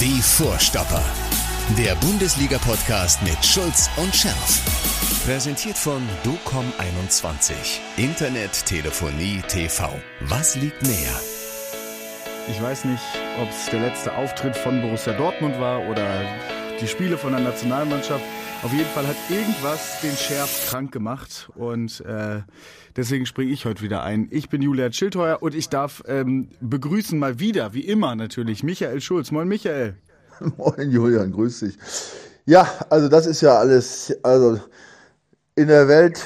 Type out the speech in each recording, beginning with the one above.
Die Vorstopper. Der Bundesliga-Podcast mit Schulz und Scherf. Präsentiert von DOCOM21. Internet, Telefonie, TV. Was liegt näher? Ich weiß nicht, ob es der letzte Auftritt von Borussia Dortmund war oder die Spiele von der Nationalmannschaft. Auf jeden Fall hat irgendwas den Schärf krank gemacht und äh, deswegen springe ich heute wieder ein. Ich bin Julian Schildheuer und ich darf ähm, begrüßen mal wieder, wie immer natürlich, Michael Schulz. Moin Michael. Moin Julian, grüß dich. Ja, also das ist ja alles, also in der Welt,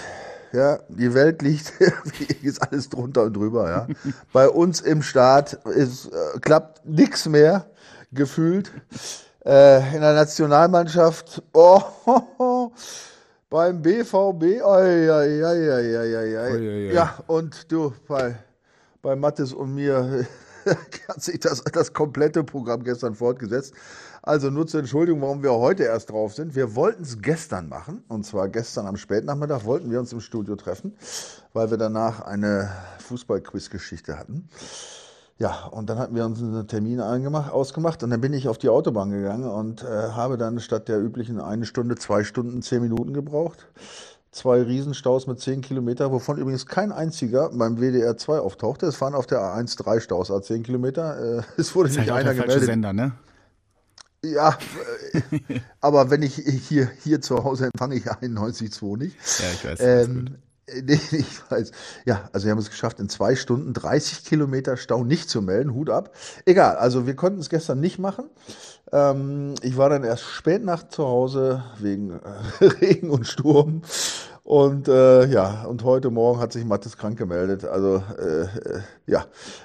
ja, die Welt liegt, ist alles drunter und drüber, ja. Bei uns im Staat ist, äh, klappt nichts mehr, gefühlt. Äh, in der Nationalmannschaft, oh, oh, oh, beim BVB, ja, und du, bei, bei Mattes und mir hat sich das, das komplette Programm gestern fortgesetzt. Also nur zur Entschuldigung, warum wir heute erst drauf sind. Wir wollten es gestern machen, und zwar gestern am Spätnachmittag wollten wir uns im Studio treffen, weil wir danach eine Fußball-Quiz-Geschichte hatten. Ja, und dann hatten wir uns einen Termin ausgemacht und dann bin ich auf die Autobahn gegangen und äh, habe dann statt der üblichen eine Stunde, zwei Stunden, zehn Minuten gebraucht. Zwei Riesenstaus mit zehn Kilometer, wovon übrigens kein einziger beim WDR 2 auftauchte. Es fahren auf der A1 drei Staus, A10 Kilometer. Äh, es wurde Das nicht auch einer gemeldet. Sender, ne? Ja, äh, aber wenn ich hier, hier zu Hause empfange ich 91,2 nicht. Ja, ich weiß. Ähm, nee, ich weiß. Ja, also wir haben es geschafft, in zwei Stunden 30 Kilometer Stau nicht zu melden. Hut ab. Egal, also wir konnten es gestern nicht machen. Ähm, ich war dann erst spät Nacht zu Hause wegen äh, Regen und Sturm. Und äh, ja, und heute Morgen hat sich Mattes krank gemeldet. Also äh, äh, ja,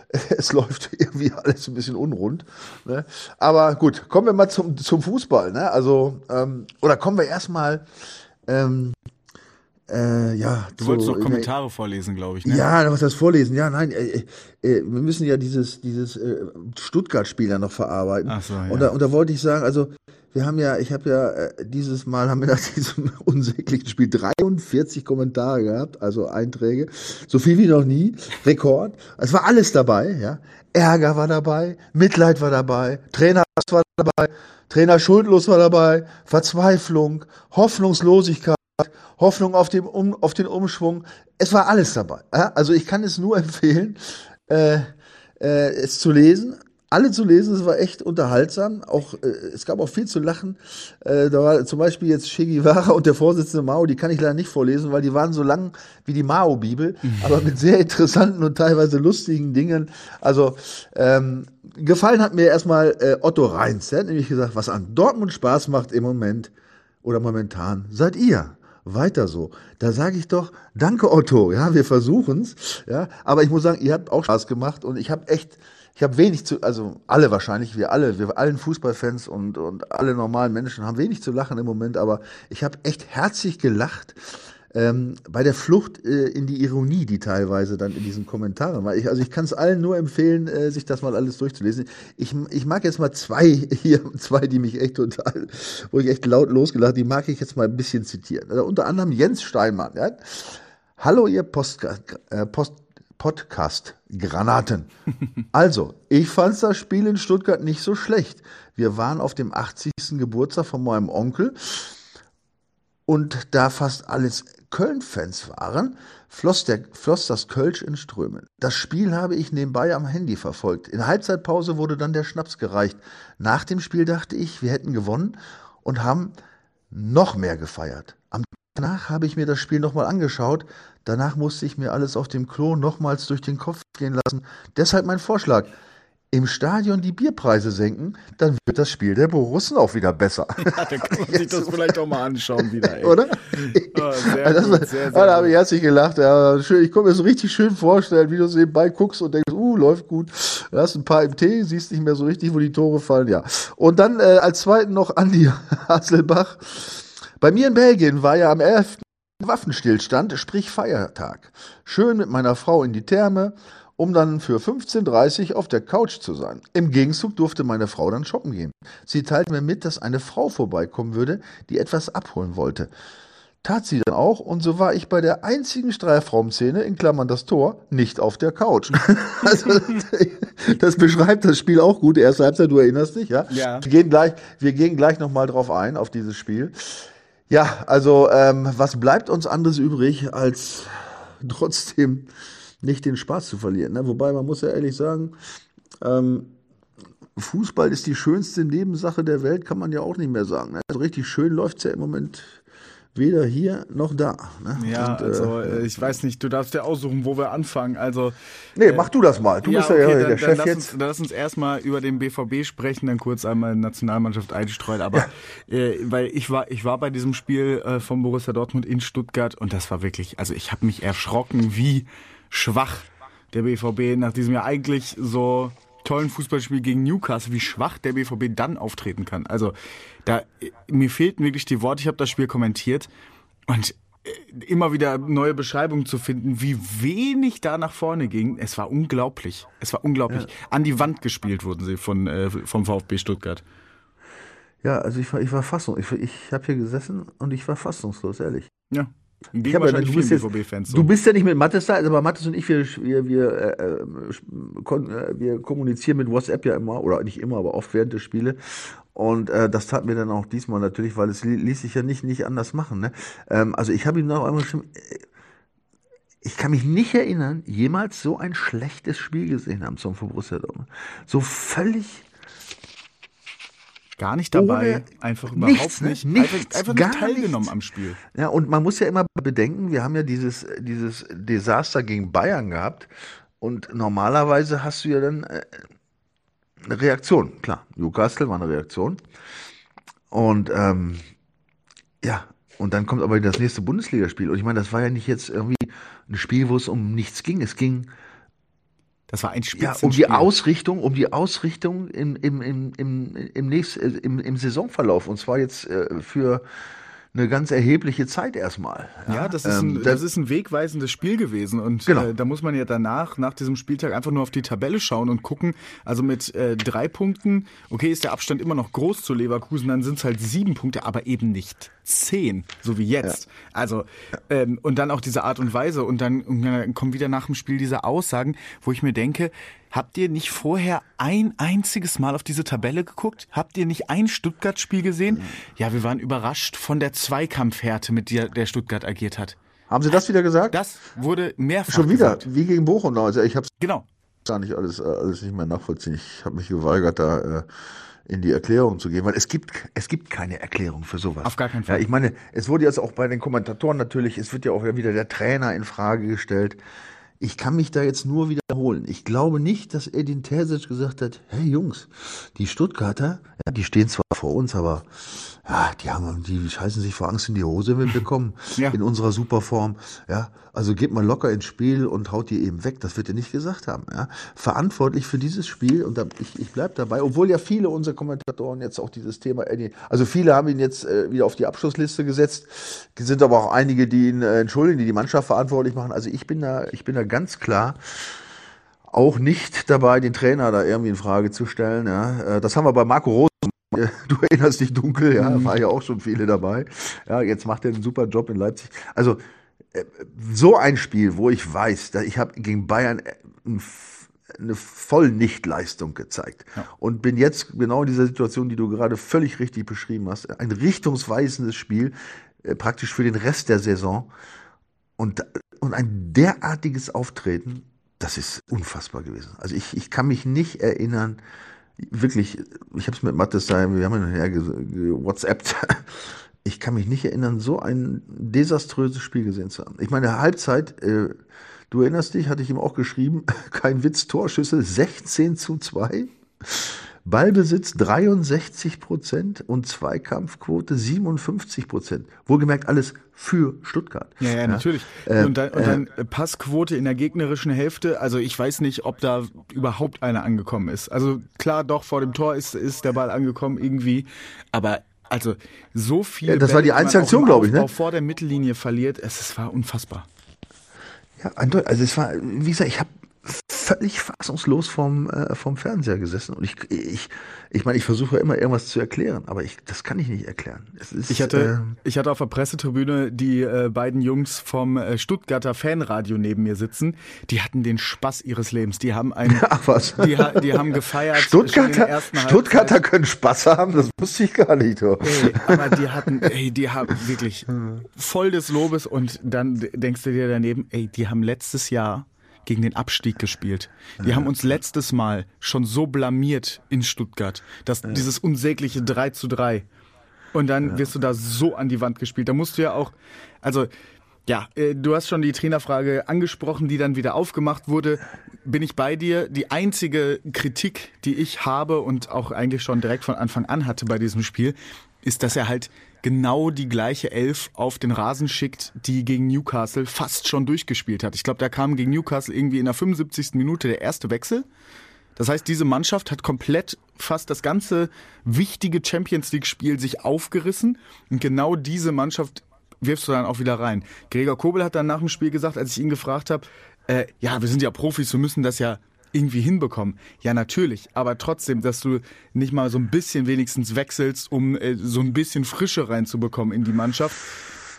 es läuft irgendwie alles ein bisschen unrund. Ne? Aber gut, kommen wir mal zum, zum Fußball. Ne? Also, ähm, oder kommen wir erstmal ähm, äh, ja, Du zu- wolltest doch Kommentare vorlesen, glaube ich, ne? ja, was das vorlesen? Ja, nein, äh, äh, äh, wir müssen ja dieses, dieses äh, Stuttgart-Spiel ja noch verarbeiten. Ach so, ja. und, da, und da wollte ich sagen, also wir haben ja, ich habe ja äh, dieses Mal haben wir nach diesem unsäglichen Spiel 43 Kommentare gehabt, also Einträge, so viel wie noch nie, Rekord. Es war alles dabei, ja. Ärger war dabei, Mitleid war dabei, Trainer war dabei, Trainer schuldlos war dabei, Verzweiflung, Hoffnungslosigkeit. Hoffnung auf, dem um, auf den Umschwung. Es war alles dabei. Also ich kann es nur empfehlen, äh, äh, es zu lesen. Alle zu lesen, es war echt unterhaltsam. Auch, äh, es gab auch viel zu lachen. Äh, da war zum Beispiel jetzt Che Guevara und der Vorsitzende Mao, die kann ich leider nicht vorlesen, weil die waren so lang wie die Mao-Bibel, aber mit sehr interessanten und teilweise lustigen Dingen. Also ähm, gefallen hat mir erstmal äh, Otto Reins, der hat nämlich gesagt, was an Dortmund Spaß macht im Moment oder momentan, seid ihr. Weiter so. Da sage ich doch, danke Otto, ja, wir versuchen's, ja, aber ich muss sagen, ihr habt auch Spaß gemacht und ich habe echt, ich habe wenig zu, also alle wahrscheinlich, wir alle, wir allen Fußballfans und, und alle normalen Menschen haben wenig zu lachen im Moment, aber ich habe echt herzlich gelacht ähm, bei der Flucht äh, in die Ironie, die teilweise dann in diesen Kommentaren war. Ich, also ich kann es allen nur empfehlen, äh, sich das mal alles durchzulesen. Ich, ich mag jetzt mal zwei hier, zwei, die mich echt total, wo ich echt laut losgelacht, die mag ich jetzt mal ein bisschen zitieren. Also unter anderem Jens Steinmann. Ja? Hallo ihr Postka äh, Post Podcast-Granaten. Also, ich fand das Spiel in Stuttgart nicht so schlecht. Wir waren auf dem 80. Geburtstag von meinem Onkel und da fast alles Köln-Fans waren, floss, der, floss das Kölsch in Strömen. Das Spiel habe ich nebenbei am Handy verfolgt. In Halbzeitpause wurde dann der Schnaps gereicht. Nach dem Spiel dachte ich, wir hätten gewonnen und haben noch mehr gefeiert. Am Danach habe ich mir das Spiel nochmal angeschaut. Danach musste ich mir alles auf dem Klo nochmals durch den Kopf gehen lassen. Deshalb mein Vorschlag. Im Stadion die Bierpreise senken, dann wird das Spiel der Borussen auch wieder besser. Da kann man sich das vielleicht auch mal anschauen wieder, ey. Oder? Oh, sehr Also gut, war, sehr, sehr da habe ich herzlich gelacht. Ja, schön, ich konnte mir so richtig schön vorstellen, wie du so nebenbei guckst und denkst, uh, läuft gut. Du hast ein paar im Tee, siehst nicht mehr so richtig, wo die Tore fallen. Ja. Und dann äh, als zweiten noch Andi Hasselbach. Bei mir in Belgien war ja am 11. Waffenstillstand, sprich Feiertag. Schön mit meiner Frau in die Therme, um dann für 15.30 Uhr auf der Couch zu sein. Im Gegenzug durfte meine Frau dann shoppen gehen. Sie teilte mir mit, dass eine Frau vorbeikommen würde, die etwas abholen wollte. tat sie dann auch und so war ich bei der einzigen Streifraumszene, in Klammern das Tor, nicht auf der Couch. also, das beschreibt das Spiel auch gut, erste Halbzeit, du erinnerst dich, ja? Ja. Wir gehen gleich, wir gehen gleich nochmal drauf ein, auf dieses Spiel. Ja, also ähm, was bleibt uns anderes übrig, als trotzdem nicht den Spaß zu verlieren. Ne? Wobei man muss ja ehrlich sagen, ähm, Fußball ist die schönste Nebensache der Welt, kann man ja auch nicht mehr sagen. Ne? Also richtig schön läuft's ja im Moment weder hier noch da. Ne? Ja, Und, äh, also äh, ich weiß nicht, du darfst dir aussuchen, wo wir anfangen. Also nee, mach du das mal. Du bist ja, ja dann, der dann Chef lass jetzt. Uns, dann lass uns erstmal über den BVB sprechen, dann kurz einmal Nationalmannschaft einstreuen. Aber äh, weil ich war, ich war bei diesem Spiel äh, von Borussia Dortmund in Stuttgart und das war wirklich, also ich habe mich erschrocken, wie schwach der BVB nach diesem Jahr eigentlich so tollen Fußballspiel gegen Newcastle, wie schwach der BVB dann auftreten kann. Also da mir fehlten wirklich die Worte. Ich habe das Spiel kommentiert und äh, immer wieder neue Beschreibungen zu finden, wie wenig da nach vorne ging. Es war unglaublich. Es war unglaublich. An die Wand gespielt wurden sie von äh, vom VfB Stuttgart. Ja, also ich war, ich war fassung. Ich, ich habe hier gesessen und ich war fassungslos, ehrlich. Ja. Hab ja- wahrscheinlich du bist BVB-Fans so. Du bist ja nicht mit Mattes da, aber Mattes und ich, wir, wir, wir, äh, kon, äh, wir kommunizieren mit WhatsApp ja immer, oder nicht immer, aber oft während der Spiele. Und äh, das taten wir dann auch diesmal natürlich, weil es li- ließ sich ja nicht, nicht anders machen. Ne? Ähm, also ich habe ihm noch einmal geschrieben, äh, ich kann mich nicht erinnern, jemals so ein schlechtes Spiel gesehen haben zum Borussia Dortmund. So völlig Gar nicht dabei, einfach nichts, überhaupt ne? nicht. Nichts, einfach, einfach gar nicht teilgenommen nichts. am Spiel. Ja, und man muss ja immer bedenken, wir haben ja dieses, dieses Desaster gegen Bayern gehabt. Und normalerweise hast du ja dann äh, eine Reaktion. Klar, Newcastle war eine Reaktion. Und ähm, ja, und dann kommt aber das nächste Bundesligaspiel. Und ich meine, das war ja nicht jetzt irgendwie ein Spiel, wo es um nichts ging. Es ging Das war ein Spiel. ja, um die Ausrichtung, um die Ausrichtung im, im, im, im, im, nächst, äh, im, im Saisonverlauf. Und zwar jetzt äh, für eine ganz erhebliche Zeit erstmal. Ja, das ist, Ähm, ein, das ist ein wegweisendes Spiel gewesen und Genau. äh, da muss man ja danach, nach diesem Spieltag einfach nur auf die Tabelle schauen und gucken. Also mit äh, drei Punkten, okay, ist der Abstand immer noch groß zu Leverkusen, dann sind es halt sieben Punkte, aber eben nicht zehn, so wie jetzt. Also ähm, und dann auch diese Art und Weise und dann, und dann kommen wieder nach dem Spiel diese Aussagen, wo ich mir denke, habt ihr nicht vorher ein einziges Mal auf diese Tabelle geguckt? Habt ihr nicht ein Stuttgart-Spiel gesehen? Ja, wir waren überrascht von der Zweikampfhärte, mit der der Stuttgart agiert hat. Haben Sie das wieder gesagt? Das wurde mehrfach Schon wieder, gesagt. wie gegen Bochum. Also ich habe es Genau. gar nicht alles, äh, alles nicht mehr nachvollziehen. Ich habe mich geweigert, da äh, in die Erklärung zu gehen, weil es gibt, es gibt keine Erklärung für sowas. Auf gar keinen Fall. Ja, ich meine, es wurde jetzt auch bei den Kommentatoren natürlich, es wird ja auch wieder der Trainer in Frage gestellt. Ich kann mich da jetzt nur wiederholen. Ich glaube nicht, dass Edin Terzic gesagt hat, hey Jungs, die Stuttgarter, ja, die stehen zwar vor uns, aber ja, die haben, die scheißen sich vor Angst in die Hose, wenn wir kommen, Ja. in unserer Superform. Ja, also geht mal locker ins Spiel und haut die eben weg. Das wird er nicht gesagt haben. Ja. Verantwortlich für dieses Spiel, und da, ich, ich bleib dabei, obwohl ja viele unserer Kommentatoren jetzt auch dieses Thema, Eddie, also viele haben ihn jetzt äh, wieder auf die Abschlussliste gesetzt, Es sind aber auch einige, die ihn äh, entschuldigen, die die Mannschaft verantwortlich machen. Also ich bin da, ich bin da ganz klar auch nicht dabei, den Trainer da irgendwie in Frage zu stellen. Ja. Äh, Das haben wir bei Marco Rose. Du erinnerst dich dunkel, ja, war ja auch schon viele dabei. Ja, jetzt macht er einen super Job in Leipzig. Also äh, so ein Spiel, wo ich weiß, ich habe gegen Bayern äh, eine Vollnichtleistung gezeigt und bin jetzt genau in dieser Situation, die du gerade völlig richtig beschrieben hast, ein richtungsweisendes Spiel äh, praktisch für den Rest der Saison und und ein derartiges Auftreten, das ist unfassbar gewesen. Also ich, ich kann mich nicht erinnern, wirklich, ich habe es mit Mattes da, wir haben nachher ge- ge- WhatsAppt. Ich kann mich nicht erinnern, so ein desaströses Spiel gesehen zu haben. Ich meine, Halbzeit, äh, du erinnerst dich, hatte ich ihm auch geschrieben, kein Witz, Torschüsse 16 zu 2. Ballbesitz 63 Prozent und Zweikampfquote 57 Prozent. Wohlgemerkt alles für Stuttgart. Ja, ja, natürlich. Äh, und dann, und dann äh, Passquote in der gegnerischen Hälfte. Also ich weiß nicht, ob da überhaupt einer angekommen ist. Also klar, doch, vor dem Tor ist, ist der Ball angekommen irgendwie. Aber also so viel. Ja, das war die Bälle, die man einzige Aktion, im glaub ich, ne? Vor der Mittellinie verliert. Es, es war unfassbar. Ja, eindeutig. Also es war, wie gesagt, ich habe völlig fassungslos vom, äh, vom Fernseher gesessen. Und ich, ich, ich meine, ich versuche immer irgendwas zu erklären, aber ich, das kann ich nicht erklären. Ist, ich, hatte, äh, ich hatte auf der Pressetribüne die äh, beiden Jungs vom äh, Stuttgarter Fanradio neben mir sitzen. Die hatten den Spaß ihres Lebens. Die haben ein, Ach was. Die, die haben gefeiert. Stuttgarter, Stuttgarter können Spaß haben, das wusste ich gar nicht. Oh. Ey, aber die hatten, ey, die haben wirklich voll des Lobes und dann denkst du dir daneben, ey, die haben letztes Jahr gegen den Abstieg gespielt. Die ja. haben uns letztes Mal schon so blamiert in Stuttgart, dass ja. dieses unsägliche 3 zu 3. Und dann ja. wirst du da so an die Wand gespielt. Da musst du ja auch, also ja, äh, du hast schon die Trainerfrage angesprochen, die dann wieder aufgemacht wurde. Bin ich bei dir? Die einzige Kritik, die ich habe und auch eigentlich schon direkt von Anfang an hatte bei diesem Spiel, ist, dass er halt genau die gleiche Elf auf den Rasen schickt, die gegen Newcastle fast schon durchgespielt hat. Ich glaube, da kam gegen Newcastle irgendwie in der 75. Minute der erste Wechsel. Das heißt, diese Mannschaft hat komplett fast das ganze wichtige Champions League-Spiel sich aufgerissen. Und genau diese Mannschaft wirfst du dann auch wieder rein. Gregor Kobel hat dann nach dem Spiel gesagt, als ich ihn gefragt habe, äh, ja, wir sind ja Profis, wir müssen das ja irgendwie hinbekommen. Ja, natürlich, aber trotzdem, dass du nicht mal so ein bisschen wenigstens wechselst, um äh, so ein bisschen Frische reinzubekommen in die Mannschaft.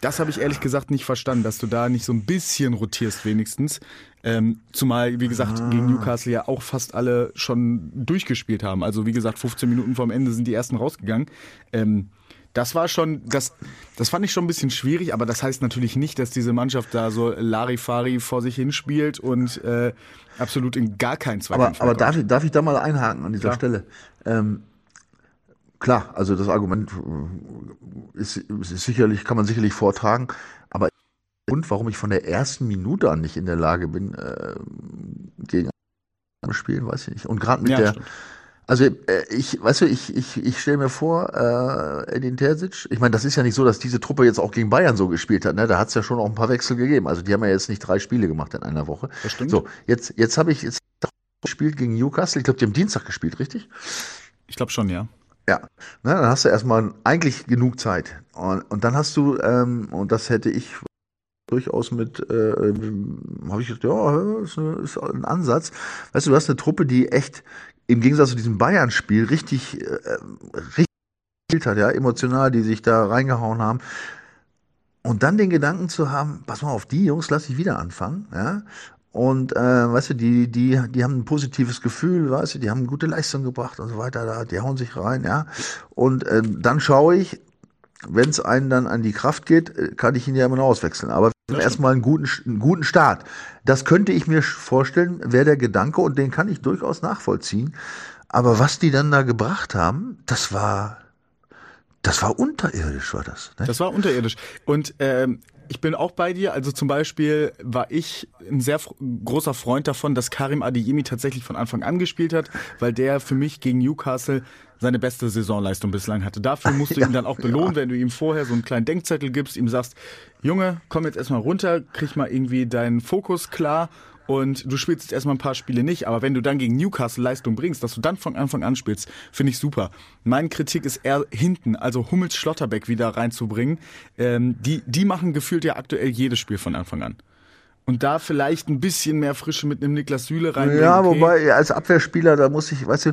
Das habe ich ehrlich gesagt nicht verstanden, dass du da nicht so ein bisschen rotierst wenigstens. Ähm, zumal, wie gesagt, ah. gegen Newcastle ja auch fast alle schon durchgespielt haben. Also wie gesagt, 15 Minuten vorm Ende sind die ersten rausgegangen. Ähm, das war schon, das, das fand ich schon ein bisschen schwierig, aber das heißt natürlich nicht, dass diese Mannschaft da so Larifari vor sich hinspielt und äh, absolut in gar keinen Zweikampf Aber, aber darf, ich, darf ich da mal einhaken an dieser Klar. Stelle? Ähm, klar, also das Argument äh, ist, ist sicherlich, kann man sicherlich vortragen, aber und warum ich von der ersten Minute an nicht in der Lage bin, äh, gegen Spielen, weiß ich nicht. Und gerade mit ja, der stimmt also äh, ich, weißt du, ich, ich, ich stelle mir vor, äh, Edin Terzic, ich meine, das ist ja nicht so, dass diese Truppe jetzt auch gegen Bayern so gespielt hat, ne? Da hat es ja schon auch ein paar Wechsel gegeben. Also die haben ja jetzt nicht drei Spiele gemacht in einer Woche. Das stimmt. So, jetzt, jetzt habe ich jetzt gespielt gegen Newcastle. Ich glaube, die haben Dienstag gespielt, richtig? Ich glaube schon, ja. Ja, ne, dann hast du erstmal eigentlich genug Zeit. Und, und dann hast du, ähm, und das hätte ich durchaus mit, äh, habe ich gesagt, ja, ist, eine, ist ein Ansatz. Weißt du, du hast eine Truppe, die echt im Gegensatz zu diesem Bayern-Spiel richtig, äh, richtig gespielt hat, ja, emotional, die sich da reingehauen haben. Und dann den Gedanken zu haben, pass mal auf, die Jungs lass ich wieder anfangen, ja. Und äh, weißt du, die, die, die haben ein positives Gefühl, weißt du, die haben gute Leistung gebracht und so weiter, da, die hauen sich rein, ja. Und äh, dann schaue ich, wenn es einen dann an die Kraft geht, äh, kann ich ihn ja immer noch auswechseln. Aber erstmal einen guten, einen guten Start. Das könnte ich mir vorstellen, wäre der Gedanke und den kann ich durchaus nachvollziehen. Aber was die dann da gebracht haben, das war, das war unterirdisch, war das. Ne? Das war unterirdisch. Und ähm, ich bin auch bei dir. Also zum Beispiel war ich ein sehr großer Freund davon, dass Karim Adeyemi tatsächlich von Anfang an gespielt hat, weil der für mich gegen Newcastle seine beste Saisonleistung bislang hatte. Dafür musst du ja, ihn dann auch belohnen, ja. wenn du ihm vorher so einen kleinen Denkzettel gibst, ihm sagst, Junge, komm jetzt erstmal runter, krieg mal irgendwie deinen Fokus klar und du spielst jetzt erstmal ein paar Spiele nicht, aber wenn du dann gegen Newcastle Leistung bringst, dass du dann von Anfang an spielst, finde ich super. Meine Kritik ist eher hinten, also Hummels Schlotterbeck wieder reinzubringen. Ähm, die, die machen gefühlt ja aktuell jedes Spiel von Anfang an. Und da vielleicht ein bisschen mehr Frische mit einem Niklas Süle rein. Ja, okay. wobei als Abwehrspieler, da muss ich, weißt du,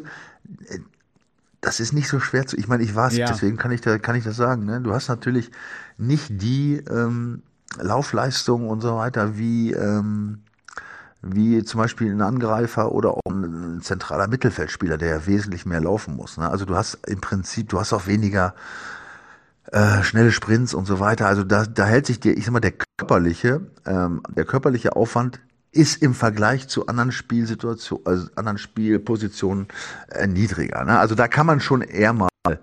das ist nicht so schwer zu. Ich meine, ich war es, ja. deswegen kann ich da, kann ich das sagen. Ne? Du hast natürlich nicht die ähm, Laufleistung und so weiter wie ähm, wie zum Beispiel ein Angreifer oder auch ein zentraler Mittelfeldspieler, der ja wesentlich mehr laufen muss. Ne? Also du hast im Prinzip, du hast auch weniger äh, schnelle Sprints und so weiter. Also da, da hält sich dir, ich sag mal, der körperliche, ähm, der körperliche Aufwand ist im Vergleich zu anderen Spielsituationen, also anderen Spielpositionen äh, niedriger. Ne? Also da kann man schon eher mal mal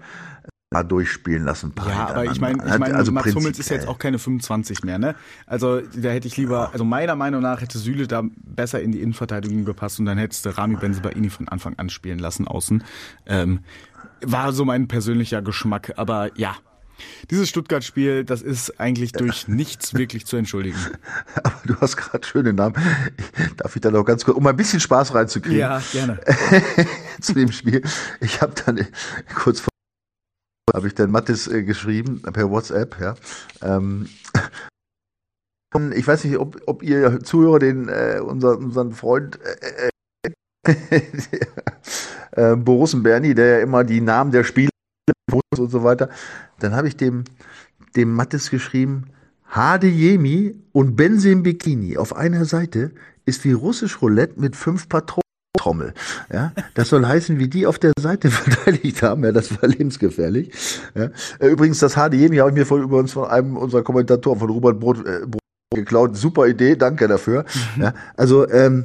durchspielen lassen. Ja, aber ich meine, ich meine, also Mats Hummels ist jetzt auch keine 25 mehr, ne? Also da hätte ich lieber, also meiner Meinung nach hätte Süle da besser in die Innenverteidigung gepasst und dann hättest du Rami Benzebaini von Anfang an spielen lassen außen. Ähm, war so mein persönlicher Geschmack, aber ja, dieses Stuttgart-Spiel, das ist eigentlich durch nichts wirklich zu entschuldigen. Aber du hast gerade schöne Namen. Darf ich da noch ganz kurz, um ein bisschen Spaß reinzukriegen? Ja, gerne. zu dem Spiel. Ich habe dann kurz vor habe ich dann Mattes äh, geschrieben per WhatsApp, ja. Ähm, ich weiß nicht, ob, ob ihr Zuhörer den äh, unser, unseren Freund äh, äh, Borussen Berni, der ja immer die Namen der Spieler und so weiter. Dann habe ich dem, dem Mattes geschrieben, Hade Yemi und Benzem Bikini auf einer Seite ist wie russisch Roulette mit fünf Patronen. Trommel. Ja, das soll heißen, wie die auf der Seite verteidigt haben. Ja, das war lebensgefährlich. Ja. Äh, übrigens, das HDM habe ich mir von übrigens von einem unserer Kommentatoren, von Robert Brot, äh, Brot geklaut. Super Idee, danke dafür. Mhm. Ja, also ähm,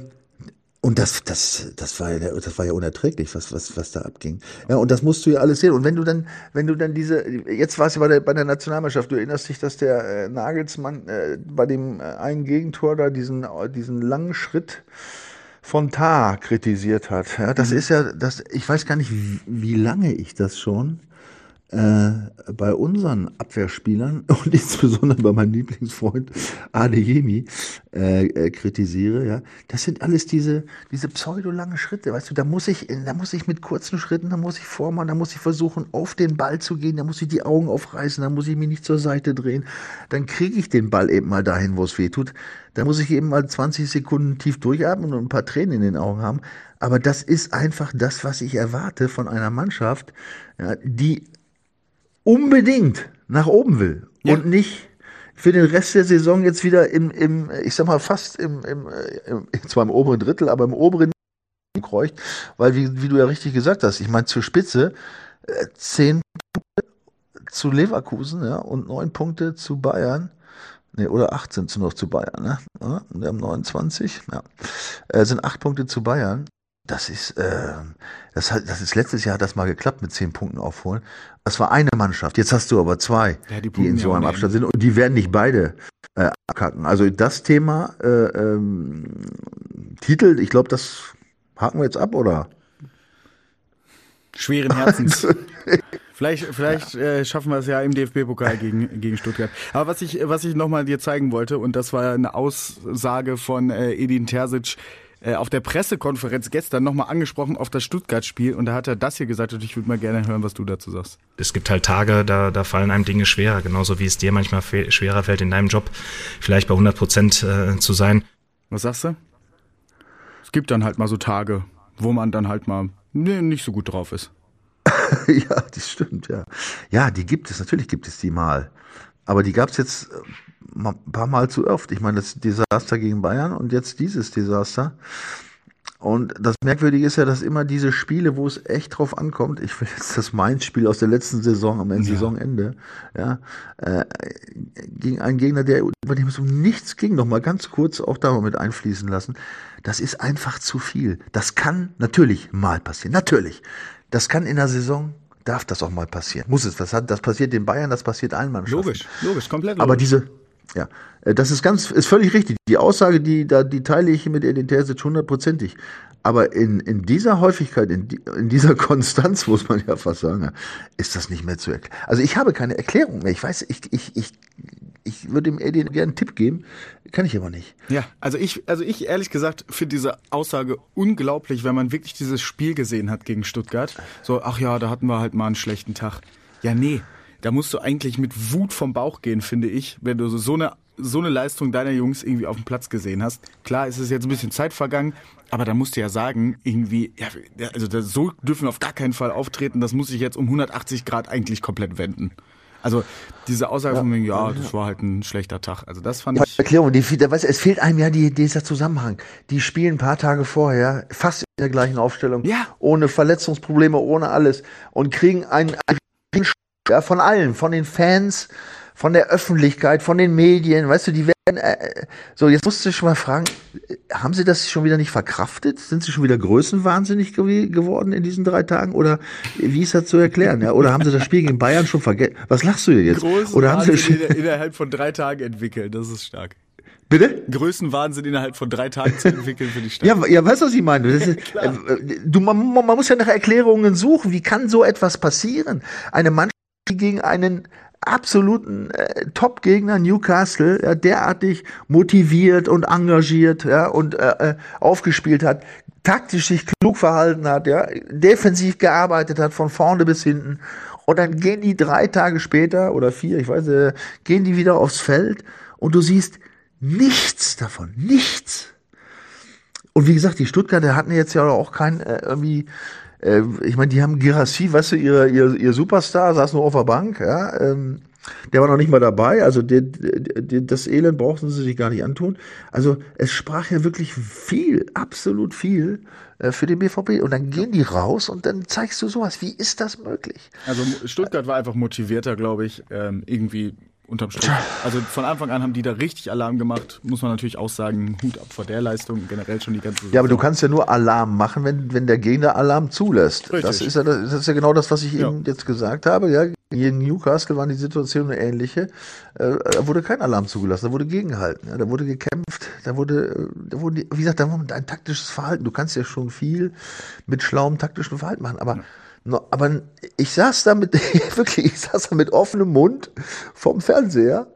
und das, das, das war ja, das war ja unerträglich, was, was, was da abging. Ja, und das musst du ja alles sehen. Und wenn du dann, wenn du dann diese, jetzt war es ja bei der, bei der Nationalmannschaft, du erinnerst dich, dass der äh, Nagelsmann äh, bei dem äh, einen Gegentor da diesen, diesen langen Schritt von Tar kritisiert hat. Ja, das mhm. ist ja, das, ich weiß gar nicht, wie, wie lange ich das schon äh, bei unseren Abwehrspielern und insbesondere bei meinem Lieblingsfreund Adeyemi äh, äh, kritisiere, ja, das sind alles diese diese pseudo-lange Schritte, weißt du, da muss ich da muss ich mit kurzen Schritten, da muss ich vormachen, da muss ich versuchen auf den Ball zu gehen, da muss ich die Augen aufreißen, da muss ich mich nicht zur Seite drehen, dann kriege ich den Ball eben mal dahin, wo es weh tut, da muss ich eben mal 20 Sekunden tief durchatmen und ein paar Tränen in den Augen haben, aber das ist einfach das, was ich erwarte von einer Mannschaft, ja, die unbedingt nach oben will ja. und nicht für den Rest der Saison jetzt wieder im, im ich sag mal, fast im, im, im zwar im oberen Drittel, aber im oberen kreucht, weil wie, wie du ja richtig gesagt hast, ich meine zur Spitze äh, zehn Punkte zu Leverkusen ja, und neun Punkte zu Bayern. Nee, oder acht sind es noch zu Bayern, ne? Ja, wir haben 29, ja. Äh, sind acht Punkte zu Bayern. Das ist, äh, das, hat, das ist letztes Jahr hat das mal geklappt mit zehn Punkten aufholen. Das war eine Mannschaft. Jetzt hast du aber zwei, ja, die, die, in so einem Abstand sind und die werden nicht beide äh, abkacken. Also das Thema äh, ähm, Titel, ich glaube, das haken wir jetzt ab, oder? Schweren Herzens. Vielleicht, vielleicht ja. äh, schaffen wir es ja im DFB-Pokal gegen, gegen Stuttgart. Aber was ich, was ich nochmal dir zeigen wollte, und das war eine Aussage von äh, Edin Terzic, äh, auf der Pressekonferenz gestern nochmal angesprochen auf das Stuttgart-Spiel und da hat er das hier gesagt und ich würde mal gerne hören, was du dazu sagst. Es gibt halt Tage, da, da fallen einem Dinge schwerer, genauso wie es dir manchmal schwerer fällt, in deinem Job vielleicht bei 100 Prozent äh, zu sein. Was sagst du? Es gibt dann halt mal so Tage, wo man dann halt mal nicht so gut drauf ist. ja, das stimmt, ja. Ja, die gibt es, natürlich gibt es die mal. Aber die gab es jetzt ein paar Mal zu oft. Ich meine, das Desaster gegen Bayern und jetzt dieses Desaster. Und das Merkwürdige ist ja, dass immer diese Spiele, wo es echt drauf ankommt, ich will jetzt das Mainz-Spiel aus der letzten Saison am ja. Saisonende, ja, äh, gegen einen Gegner, der über dem es um nichts ging, noch mal ganz kurz auch da mal mit einfließen lassen. Das ist einfach zu viel. Das kann natürlich mal passieren. Natürlich. Das kann in der Saison darf das auch mal passieren. Muss es. Das, hat, das passiert den Bayern, das passiert allen Mannschaften. Logisch, logisch, komplett logisch. Aber diese, ja, äh, das ist ganz, ist völlig richtig. Die Aussage, die, da, die teile ich mit Edin Terzic hundertprozentig. Aber in, in dieser Häufigkeit, in, in dieser Konstanz, muss man ja fast sagen, ist das nicht mehr zu erklären. Also ich habe keine Erklärung mehr. Ich weiß, ich, ich, ich, ich würde dem Edin gerne einen Tipp geben, kann ich aber nicht. Ja, also ich, also ich ehrlich gesagt finde diese Aussage unglaublich, wenn man wirklich dieses Spiel gesehen hat gegen Stuttgart. So, ach ja, da hatten wir halt mal einen schlechten Tag. Ja, nee, da musst du eigentlich mit Wut vom Bauch gehen, finde ich, wenn du so eine, so eine Leistung deiner Jungs irgendwie auf dem Platz gesehen hast. Klar, ist es jetzt ein bisschen Zeit vergangen, aber da musst du ja sagen, irgendwie, ja, also so dürfen wir auf gar keinen Fall auftreten, das muss sich jetzt um 180 Grad eigentlich komplett wenden. Also diese Aussage ja, von mir, ja, das war halt ein schlechter Tag. Also das fand ich. Erklärung, die, weißt, es fehlt einem ja die, dieser Zusammenhang. Die spielen ein paar Tage vorher fast in der gleichen Aufstellung, ja. ohne Verletzungsprobleme, ohne alles und kriegen einen, einen ja, von allen, von den Fans, von der Öffentlichkeit, von den Medien, weißt du, die werden, so, jetzt musst du schon mal fragen, haben sie das schon wieder nicht verkraftet? Sind sie schon wieder größenwahnsinnig gew geworden in diesen drei Tagen? Oder wie ist das zu erklären? Ja? Oder haben sie das Spiel gegen Bayern schon vergessen? Was lachst du jetzt? Oder haben sie innerhalb von drei Tagen entwickelt, das ist stark. Bitte? Größenwahnsinn innerhalb von drei Tagen zu entwickeln, finde ich stark. Ja, ja, weißt du, was ich meine? Ist, äh, du, man, man muss ja nach Erklärungen suchen. Wie kann so etwas passieren? Eine Mannschaft, die gegen einen absoluten äh, Top-Gegner Newcastle ja, derartig motiviert und engagiert ja, und äh, äh, aufgespielt hat, taktisch sich klug verhalten hat, ja, defensiv gearbeitet hat von vorne bis hinten und dann gehen die drei Tage später oder vier, ich weiß, äh, gehen die wieder aufs Feld und du siehst nichts davon, nichts. Und wie gesagt, die Stuttgarter hatten jetzt ja auch kein äh, irgendwie, äh, ich meine, die haben Girassi, weißt du, ihr, ihr, ihr Superstar, saß nur auf der Bank, ja, ähm, der war noch nicht mal dabei, also der, der, das Elend brauchten sie sich gar nicht antun. Also es sprach ja wirklich viel, absolut viel äh, für den BVB. Und dann gehen die raus und dann zeigst du sowas. Wie ist das möglich? Also Stuttgart war einfach motivierter, glaube ich, ähm, irgendwie unterm Strich. Also von Anfang an haben die da richtig Alarm gemacht. Muss man natürlich auch sagen, Hut ab vor der Leistung, generell schon die ganze Saison. Ja, aber du kannst ja nur Alarm machen, wenn, wenn der Gegner Alarm zulässt. Richtig. Das ist, ja, das ist ja genau das, was ich ja. eben jetzt gesagt habe. Ja, in Newcastle waren die Situationen ähnliche. Äh, da wurde kein Alarm zugelassen, da wurde gegengehalten, ja, da wurde gekämpft, da wurde, da wurde, wie gesagt, da war ein taktisches Verhalten. Du kannst ja schon viel mit schlauem taktischen Verhalten machen, aber ja No, aber ich saß da mit, wirklich, ich saß da mit offenem Mund vorm Fernseher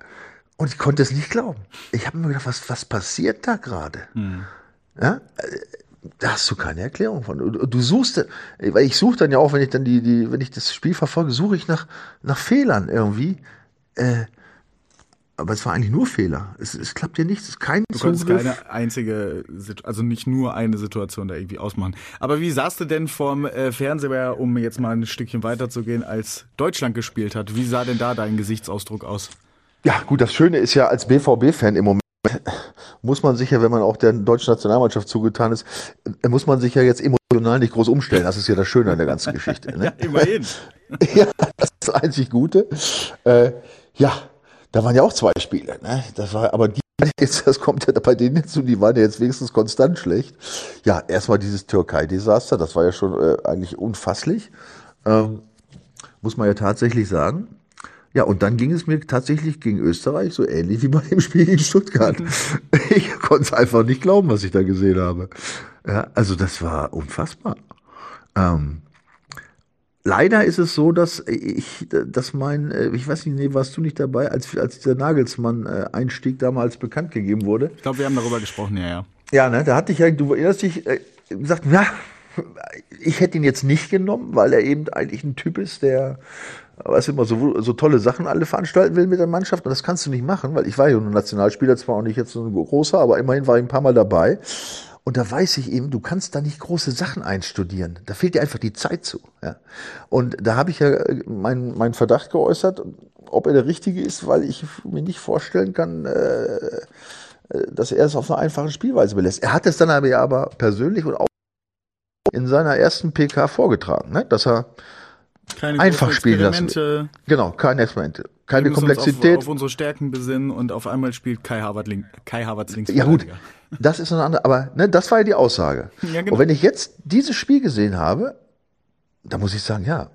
und ich konnte es nicht glauben. Ich habe mir gedacht, was, was passiert da gerade? Hm. Ja? Da hast du keine Erklärung von. Du, du suchst, weil ich suche dann ja auch, wenn ich dann die, die, wenn ich das Spiel verfolge, suche ich nach, nach Fehlern irgendwie. Äh, aber es war eigentlich nur Fehler. Es, es klappt ja nichts. Es ist kein Du konntest keine einzige, also nicht nur eine Situation da irgendwie ausmachen. Aber wie saßt du denn vorm äh, Fernseher, um jetzt mal ein Stückchen weiterzugehen, als Deutschland gespielt hat? Wie sah denn da dein Gesichtsausdruck aus? Ja, gut, das Schöne ist ja als BVB-Fan im Moment muss man sich ja, wenn man auch der deutschen Nationalmannschaft zugetan ist, äh, muss man sich ja jetzt emotional nicht groß umstellen. Das ist ja das Schöne an der ganzen Geschichte. Ne? ja, immerhin. ja, das ist das einzig Gute. Äh, ja, da waren ja auch zwei Spiele, ne? Das war, aber die jetzt, das kommt ja bei denen hinzu, die waren ja jetzt wenigstens konstant schlecht. Ja, erstmal dieses Türkei-Desaster, das war ja schon äh, eigentlich unfasslich. Ähm, muss man ja tatsächlich sagen. Ja, und dann ging es mir tatsächlich gegen Österreich so ähnlich wie bei dem Spiel gegen Stuttgart. Mhm. Ich konnte es einfach nicht glauben, was ich da gesehen habe. Ja, also das war unfassbar. Ähm, Leider ist es so, dass ich, dass mein, äh, ich weiß nicht, nee, warst du nicht dabei, als, als der Nagelsmann-Einstieg damals bekannt gegeben wurde? Ich glaube, wir haben darüber gesprochen, ja, ja. Ja, ne, da hatte ich ja, du erinnerst dich, äh, gesagt, ja, ich hätte ihn jetzt nicht genommen, weil er eben eigentlich ein Typ ist, der, was immer so, so tolle Sachen alle veranstalten will mit der Mannschaft. Und das kannst du nicht machen, weil ich war ja nur Nationalspieler, zwar auch nicht jetzt so ein großer, aber immerhin war ich ein paar Mal dabei. Und da weiß ich eben, du kannst da nicht große Sachen einstudieren. Da fehlt dir einfach die Zeit zu. Ja? Und da habe ich ja äh, meinen mein Verdacht geäußert, ob er der Richtige ist, weil ich mir nicht vorstellen kann, äh, äh dass er es auf eine einfache Spielweise belässt. Er hat es dann aber, aber persönlich und auch in seiner ersten PK vorgetragen, ne? dass er keine einfach spielen lassen. Genau, keine Experimente. Keine Komplexität. Auf, auf, unsere Stärken besinnen und auf einmal spielt Kai Harvard link, Kai Havertz links. Ja gut, das ist eine andere, aber ne, das war ja die Aussage. Ja, genau. Und wenn ich jetzt dieses Spiel gesehen habe, da muss ich sagen, ja,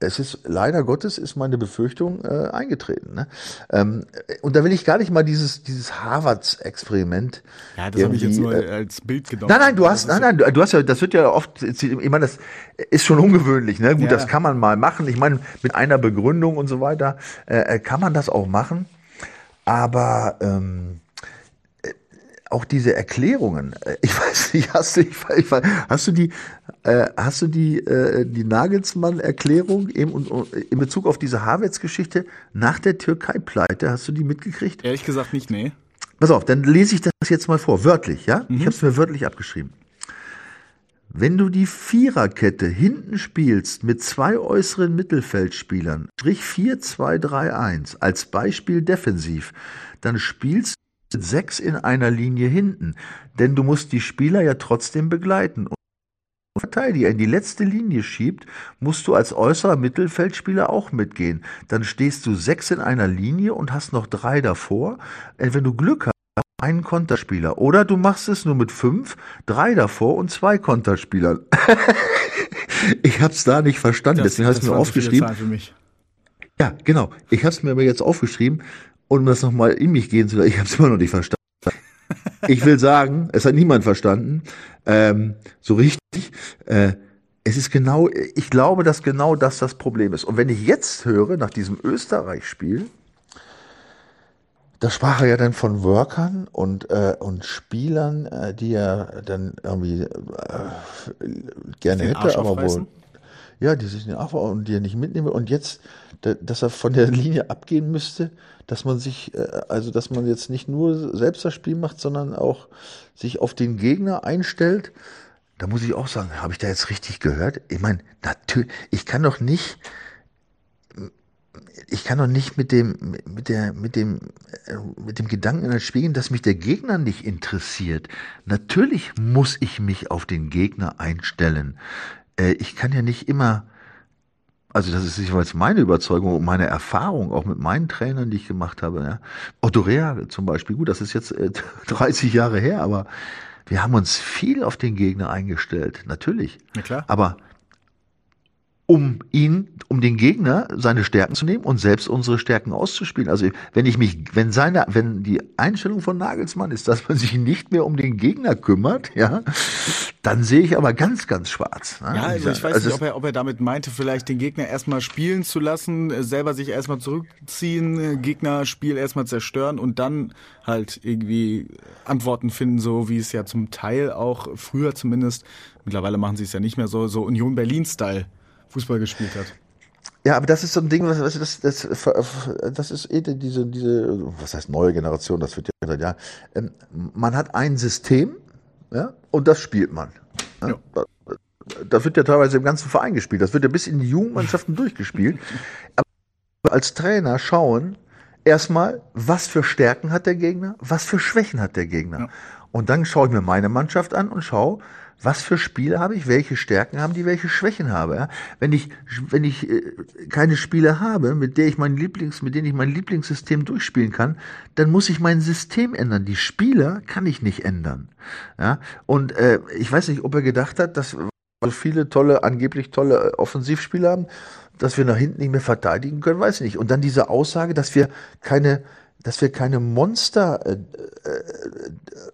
es ist leider Gottes ist meine Befürchtung äh, eingetreten. Ne? Ähm, und da will ich gar nicht mal dieses dieses Harvards-Experiment. Ja, das habe ich jetzt nur äh, als Bild genommen. Nein, nein, du hast, nein, nein, du hast ja, das wird ja oft, ich meine, das ist schon ungewöhnlich. Ne, gut, ja. das kann man mal machen. Ich meine, mit einer Begründung und so weiter äh, äh kann man das auch machen. Aber ähm, auch diese Erklärungen, äh, ich weiß nicht, hast du, ich weiß, hast du die, äh, hast du die, äh, die Nagelsmann-Erklärung eben in Bezug auf diese Havertz-Geschichte nach der Türkei-Pleite, hast du die mitgekriegt? Ehrlich gesagt nicht, nee. Pass auf, dann lese ich das jetzt mal vor, wörtlich, ja? Mhm. Ich habe es mir wörtlich abgeschrieben. Wenn du die Viererkette hinten spielst mit zwei äußeren Mittelfeldspielern, Strich 4-2-3-1, als Beispiel defensiv, dann spielst sechs in einer Linie hinten, denn du musst die Spieler ja trotzdem begleiten. Und Verteidiger in die letzte Linie schiebt, musst du als äußerer Mittelfeldspieler auch mitgehen. Dann stehst du sechs in einer Linie und hast noch drei davor. Äh, wenn du Glück hast, einen Konterspieler. Oder du machst es nur mit fünf, drei davor und zwei Konterspielern. ich hab's da nicht verstanden, das, deswegen habe ich mir aufgeschrieben. Ja, genau. Ich habe es mir aber jetzt aufgeschrieben, um das nochmal in mich gehen zu lassen, ich habe es immer noch nicht verstanden. Ich will sagen, es hat niemand verstanden, ähm, so richtig. Äh, es ist genau, ich glaube, dass genau das das Problem ist. Und wenn ich jetzt höre, nach diesem Österreich-Spiel, da sprach er ja dann von Workern und, äh, und Spielern, äh, die er dann irgendwie äh, gerne hätte, aber wohl. Ja, die sich nicht und die er nicht mitnehmen und jetzt, dass er von der Linie abgehen müsste, dass man sich, äh, also dass man jetzt nicht nur selbst das Spiel macht, sondern auch sich auf den Gegner einstellt. Da muss ich auch sagen, habe ich da jetzt richtig gehört? Ich meine, natürlich, ich kann doch nicht, ich kann doch nicht mit dem, mit der, mit dem, äh, mit dem Gedanken spielen, dass mich der Gegner nicht interessiert. Natürlich muss ich mich auf den Gegner einstellen. Äh, ich kann ja nicht immer, also das ist jeweils meine Überzeugung und meine Erfahrung, auch mit meinen Trainern, die ich gemacht habe. Ja. Otto Rea zum Beispiel, gut, das ist jetzt 30 Jahre her, aber wir haben uns viel auf den Gegner eingestellt, natürlich. Ja, klar. Aber um ihn, um den Gegner seine Stärken zu nehmen und selbst unsere Stärken auszuspielen. Also wenn ich mich, wenn seine, wenn die Einstellung von Nagelsmann ist, dass man sich nicht mehr um den Gegner kümmert, ja, dann sehe ich aber ganz, ganz schwarz. Ne? Ja, also ich weiß also nicht, ob er, ob er damit meinte, vielleicht den Gegner erstmal spielen zu lassen, selber sich erstmal zurückziehen, Gegnerspiel erstmal zerstören und dann halt irgendwie Antworten finden, so wie es ja zum Teil auch früher zumindest, mittlerweile machen sie es ja nicht mehr so, so Union Berlin-Style Fußball gespielt hat. Ja, aber das ist so ein Ding, was, was das, das, das ist eh diese, diese, was heißt neue Generation, das wird ja, ja, ähm, man hat ein System, ja, und das spielt man. Ja. ja. Das wird ja teilweise im ganzen Verein gespielt. Das wird ja bis in die Jugendmannschaften durchgespielt. Aber als Trainer schauen erstmal, was für Stärken hat der Gegner, was für Schwächen hat der Gegner. Ja. Und dann schaue ich mir meine Mannschaft an und schaue, was für Spiele habe ich, welche Stärken haben die, welche Schwächen habe. Ja? Wenn ich, wenn ich äh, keine Spiele habe, mit der ich mein Lieblings, mit denen ich mein Lieblingssystem durchspielen kann, dann muss ich mein System ändern. Die Spieler kann ich nicht ändern. Ja? Und äh, ich weiß nicht, ob er gedacht hat, dass so viele tolle, angeblich tolle äh, Offensivspieler haben, dass wir nach hinten nicht mehr verteidigen können, weiß ich nicht. Und dann diese Aussage, dass wir keine dass wir keine Monster äh, äh,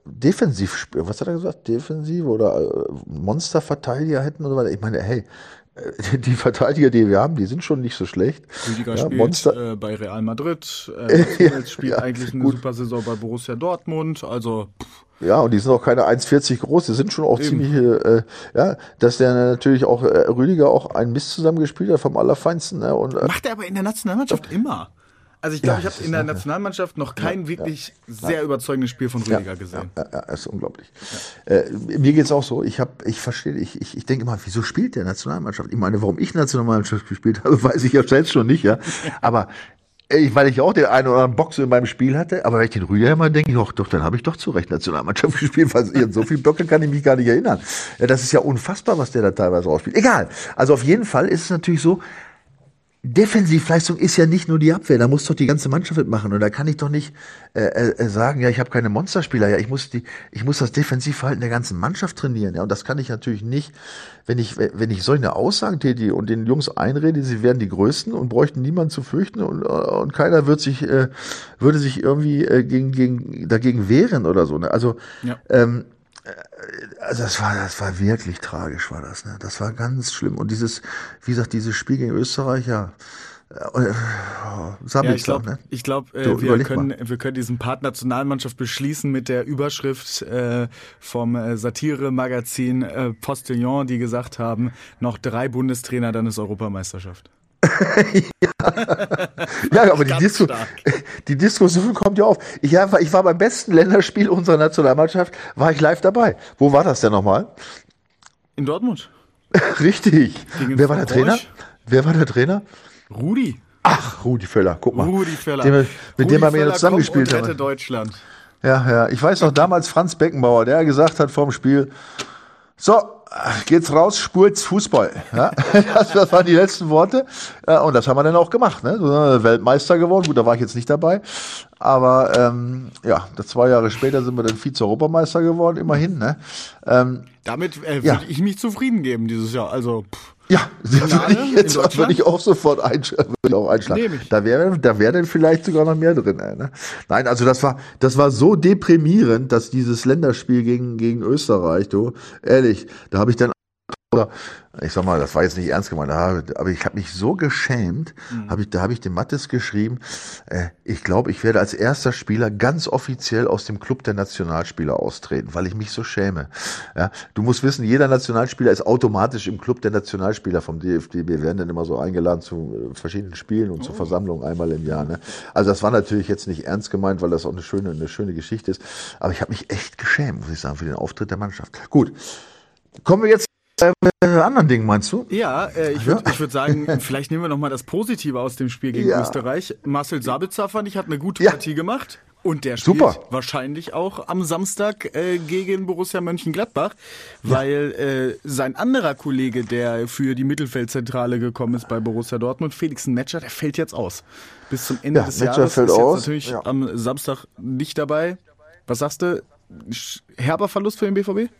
defensiv was hat er gesagt, defensiv oder äh, Monsterverteidiger hätten oder so weiter. Ich meine, hey, äh, die Verteidiger, die wir haben, die sind schon nicht so schlecht. Rüdiger ja, spielt Monster. Äh, bei Real Madrid, äh, ja, spielt ja, eigentlich eine gut. super Saison bei Borussia Dortmund, also pff. Ja, und die sind auch keine 1,40 groß, die sind schon auch Eben. ziemlich, äh, ja, dass der natürlich auch, äh, Rüdiger auch einen Mist zusammengespielt hat vom Allerfeinsten. Ne, und, äh, Macht er aber in der Nationalmannschaft immer. Also ich glaube, ja, ich habe in der Nationalmannschaft noch kein ja, wirklich ja, sehr überzeugendes Spiel von Rüdiger gesehen. Ja, ja, ist unglaublich. Äh, mir geht's auch so. Ich habe, ich verstehe, ich, ich, ich denke immer, wieso spielt der Nationalmannschaft? Ich meine, warum ich Nationalmannschaft gespielt habe, weiß ich ja selbst schon nicht, ja. Aber ich, weil ich auch den einen oder anderen Box in meinem Spiel hatte, aber wenn ich den Rüdiger immer denke, doch, doch, dann habe ich doch zu Recht Nationalmannschaft gespielt, weil so viele Blöcke kann ich mich gar nicht erinnern. Ja, das ist ja unfassbar, was der da teilweise rausspielt. Egal. Also auf jeden Fall ist es natürlich so, Defensivleistung ist ja nicht nur die Abwehr, da muss doch die ganze Mannschaft mitmachen und da kann ich doch nicht äh, äh, sagen, ja, ich habe keine Monsterspieler, ja, ich muss die, ich muss das Defensivverhalten der ganzen Mannschaft trainieren, ja, und das kann ich natürlich nicht, wenn ich, wenn ich solche Aussagen tätige und den Jungs einrede, sie wären die Größten und bräuchten niemanden zu fürchten und, und keiner wird sich, äh, würde sich irgendwie äh, gegen, gegen, dagegen wehren oder so, ne? Also ja. ähm, äh, also das war, das war wirklich tragisch, war das. Ne? Das war ganz schlimm. Und dieses, wie gesagt, dieses Spiel gegen Österreich, ja. Äh, ja, ich glaube, ne? ich glaub, äh, wir, können, wir können diesen Part Nationalmannschaft beschließen mit der Überschrift äh, vom äh, Satire-Magazin äh, Postillon, die gesagt haben, noch drei Bundestrainer, dann ist Europameisterschaft. ja. ja, aber die, Disku die, Diskussion kommt ja auf. Ich, ich war beim besten Länderspiel unserer Nationalmannschaft, war ich live dabei. Wo war das denn nochmal? In Dortmund. Richtig. Gegen Wer war der Trainer? Wer war der Trainer? Rudi. Ach, Rudi Völler, guck mal. Rudi Völler. Den, mit Rudi dem haben wir ja zusammengespielt haben. Deutschland. Ja, ja. Ich weiß noch damals Franz Beckenbauer, der gesagt hat vorm Spiel, so, geht's raus, spurt's Fußball. Ja? Das, waren die letzten Worte. Und das haben wir dann auch gemacht. Ne? Weltmeister geworden. Gut, da war ich jetzt nicht dabei. Aber ähm, ja, zwei Jahre später sind wir dann Vize-Europameister geworden, immerhin. Ne? Ähm, Damit äh, würde ja. ich mich zufrieden geben dieses Jahr. Also pff. Ja, das würde ich, jetzt, würde ich auch sofort einschlagen. Würde ich auch einschlagen. Da wäre da wäre dann vielleicht sogar noch mehr drin. Ey, ne? Nein, also das war das war so deprimierend, dass dieses Länderspiel gegen gegen Österreich, du ehrlich, da habe ich dann ich sag mal, das war jetzt nicht ernst gemeint, aber ich habe mich so geschämt, mhm. hab ich, da habe ich dem Mattes geschrieben, äh, ich glaube, ich werde als erster Spieler ganz offiziell aus dem Club der Nationalspieler austreten, weil ich mich so schäme. Ja, du musst wissen, jeder Nationalspieler ist automatisch im Club der Nationalspieler vom DFB. Wir werden dann immer so eingeladen zu äh, verschiedenen Spielen und oh. zur Versammlung einmal im Jahr. Ne? Also das war natürlich jetzt nicht ernst gemeint, weil das auch eine schöne, eine schöne Geschichte ist. Aber ich habe mich echt geschämt, muss ich sagen, für den Auftritt der Mannschaft. Gut. Kommen wir jetzt äh, anderen Dingen meinst du? Ja, äh, ich würde ja. würd sagen, vielleicht nehmen wir noch mal das Positive aus dem Spiel gegen ja. Österreich. Marcel Sabitzer fand ich hat eine gute ja. Partie gemacht und der spielt Super. wahrscheinlich auch am Samstag äh, gegen Borussia Mönchengladbach, weil äh, sein anderer Kollege, der für die Mittelfeldzentrale gekommen ist bei Borussia Dortmund, Felix Metscher, der fällt jetzt aus. Bis zum Ende des Metscher Jahres fällt ist aus. jetzt natürlich am Samstag nicht dabei. Was sagst du? Herber Verlust für den BVB?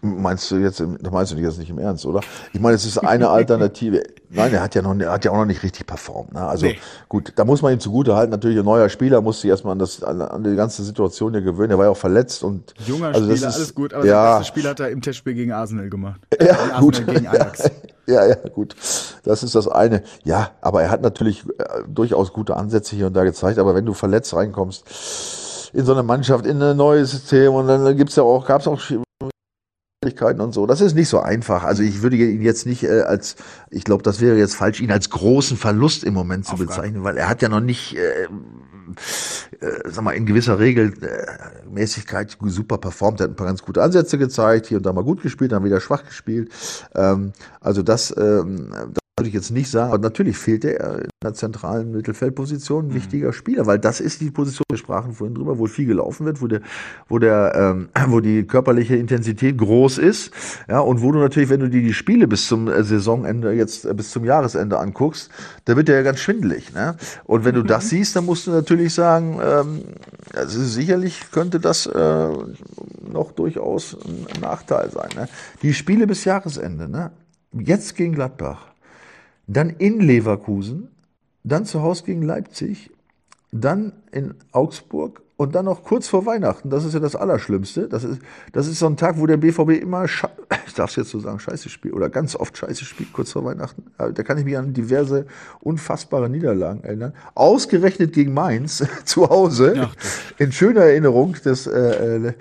Meinst du jetzt, das meinst du jetzt nicht im Ernst, oder? Ich meine, es ist eine Alternative. Nein, er hat ja noch, er hat ja auch noch nicht richtig performt. Ne? Also nee. gut, da muss man ihm zugute halten. Natürlich ein neuer Spieler muss sich erstmal an das, an, die ganze Situation ja gewöhnen. Er war ja auch verletzt und junger also Spieler, ist, alles gut. Aber ja, das Spiel hat er im Testspiel gegen Arsenal gemacht. Ja, Arsenal gut. gegen Ajax. Ja, ja, gut. Das ist das eine. Ja, aber er hat natürlich äh, durchaus gute Ansätze hier und da gezeigt. Aber wenn du verletzt reinkommst in so eine Mannschaft, in ein neues System und dann gibt's ja auch, gab's auch und so. Das ist nicht so einfach. Also ich würde ihn jetzt nicht äh, als, ich glaube, das wäre jetzt falsch, ihn als großen Verlust im Moment zu bezeichnen, weil er hat ja noch nicht, äh, äh, sag mal, in gewisser Regelmäßigkeit super performt. Er hat ein paar ganz gute Ansätze gezeigt, hier und da mal gut gespielt, dann wieder schwach gespielt. Ähm, also das, ähm, würde ich jetzt nicht sagen, aber natürlich fehlt er in der zentralen Mittelfeldposition ein mhm. wichtiger Spieler, weil das ist die Position, wir sprachen vorhin drüber, wo viel gelaufen wird, wo der, wo der, ähm, wo die körperliche Intensität groß ist, ja, und wo du natürlich, wenn du dir die Spiele bis zum äh, Saisonende jetzt äh, bis zum Jahresende anguckst, da wird der ja ganz schwindelig, ne? Und wenn du das mhm. siehst, dann musst du natürlich sagen, ähm, also sicherlich könnte das äh, noch durchaus ein Nachteil sein. Ne? Die Spiele bis Jahresende, ne? Jetzt gegen Gladbach dann in Leverkusen, dann zu Hause gegen Leipzig, dann in Augsburg und dann noch kurz vor Weihnachten, das ist ja das Allerschlimmste. Das ist, das ist so ein Tag, wo der BVB immer, ich darf es jetzt so sagen, scheiße spielt oder ganz oft scheiße spielt, kurz vor Weihnachten. Da kann ich mich an diverse unfassbare Niederlagen erinnern. Ausgerechnet gegen Mainz zu Hause, ja, in schöner Erinnerung des, äh, äh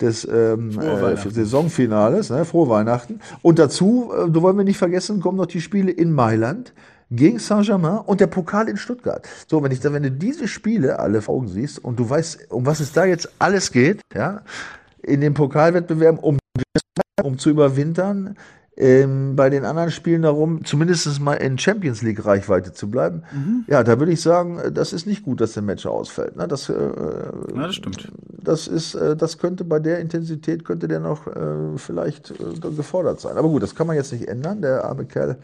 des ähm, äh, Saisonfinales, ne? frohe Weihnachten. Und dazu, äh, du wollen wir nicht vergessen, kommen noch die Spiele in Mailand gegen Saint-Germain und der Pokal in Stuttgart. So, wenn ich da, wenn du diese Spiele alle vor Augen siehst und du weißt, um was es da jetzt alles geht, ja, in den Pokalwettbewerben, um, um zu überwintern, ähm, bei den anderen Spielen darum, zumindest mal in Champions League Reichweite zu bleiben. Mhm. Ja, da würde ich sagen, das ist nicht gut, dass der Match ausfällt. Ne? Das, äh, ja, das stimmt. Das ist, äh, das könnte bei der Intensität könnte der noch äh, vielleicht äh, gefordert sein. Aber gut, das kann man jetzt nicht ändern. Der arme Kerl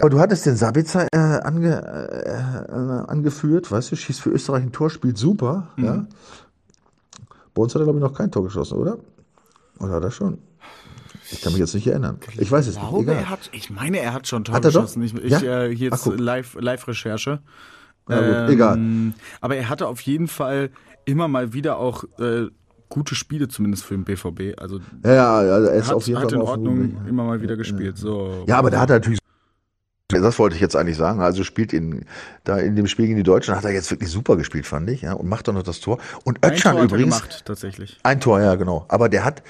aber du hattest den Sabitzer äh, ange, äh, angeführt, weißt du, schießt für Österreich ein Tor, spielt super. Mhm. Ja. Bei uns hat er, glaube ich, noch kein Tor geschossen, oder? Oder hat er schon? Ich kann mich jetzt nicht erinnern. Ich weiß es glaube, nicht. Egal. Er hat, ich meine, er hat schon Tor hat geschossen. Ich, ich ja? äh, hier jetzt Live-Recherche. Live ähm, egal. Aber er hatte auf jeden Fall immer mal wieder auch äh, gute Spiele, zumindest für den BVB. Also, ja, ja, also er ist hat, auf jeden hat Fall in Ordnung immer mal wieder gespielt. So. Ja, aber da hat er natürlich das wollte ich jetzt eigentlich sagen. Also spielt in, da in dem Spiel gegen die Deutschen hat er jetzt wirklich super gespielt, fand ich, ja, und macht doch noch das Tor. Und Ötchan übrigens. Gemacht, tatsächlich. Ein Tor, ja, genau. Aber der hat,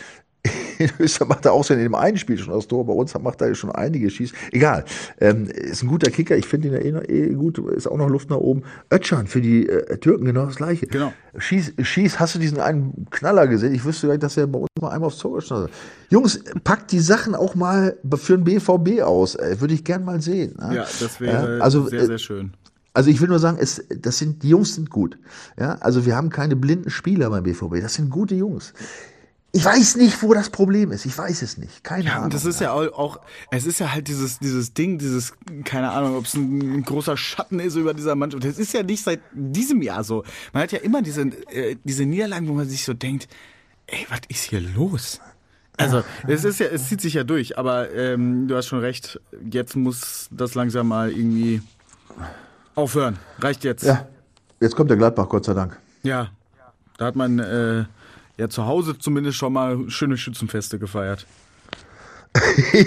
in Österreich macht er auch schon in dem einen Spiel schon das Tor, bei uns macht er schon einige Schieß. Egal. Ähm, ist ein guter Kicker, ich finde ihn ja eh, eh, gut, ist auch noch Luft nach oben. Ötchan für die äh, Türken genau das gleiche. Genau. Schieß, schieß, hast du diesen einen Knaller gesehen? Ich wüsste gar nicht, dass er bei uns mal einmal aufs Tor geschossen hat. Jungs, packt die Sachen auch mal für den BVB aus. Äh, Würde ich gern mal sehen. Ne? Ja, das wäre ja, also, sehr, sehr schön. Also ich will nur sagen, es, das sind, die Jungs sind gut. Ja, also wir haben keine blinden Spieler beim BVB. Das sind gute Jungs. Ich weiß nicht, wo das Problem ist. Ich weiß es nicht. Keine ja, Ahnung. Und das ist ja auch, es ist ja halt dieses, dieses Ding, dieses, keine Ahnung, ob es ein, großer Schatten ist über dieser Mannschaft. Das ist ja nicht seit diesem Jahr so. Man hat ja immer diese, äh, diese Niederlagen, wo man sich so denkt, ey, was ist hier los? Also, es ist ja, es zieht sich ja durch, aber ähm, du hast schon recht, jetzt muss das langsam mal irgendwie aufhören. Reicht jetzt. Ja. Jetzt kommt der Gladbach, Gott sei Dank. Ja. Da hat man äh, Ja, zu Hause zumindest schon mal schöne Schützenfeste gefeiert.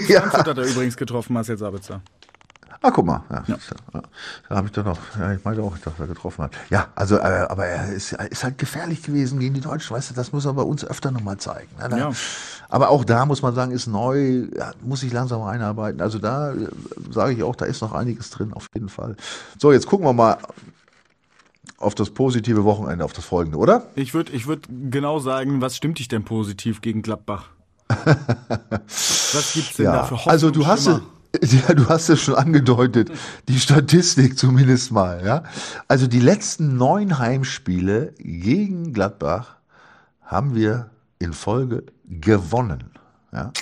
ja. Frankfurt hat er übrigens getroffen, Marcel Sabitzer. Ah, guck mal. Ja, Ja. Da habe ich doch noch, ja, ich meinte auch, dass er getroffen hat. Ja, also, äh, aber er ist, ist halt gefährlich gewesen gegen die Deutschen, weißt du, das muss er bei uns öfter nochmal zeigen. Ne? Da- Ja. Aber auch da muss man sagen, ist neu, muss sich langsam einarbeiten. Also da äh, sage ich auch, da ist noch einiges drin, auf jeden Fall. So, jetzt gucken wir mal auf das positive Wochenende, auf das folgende, oder? Ich würde ich würd genau sagen, was stimmt dich denn positiv gegen Gladbach? was gibt's denn da für Hoffnung? also du hast es, ja, du hast es schon angedeutet, die Statistik zumindest mal, ja. Also die letzten neun Heimspiele gegen Gladbach haben wir in Folge gewonnen. Ja.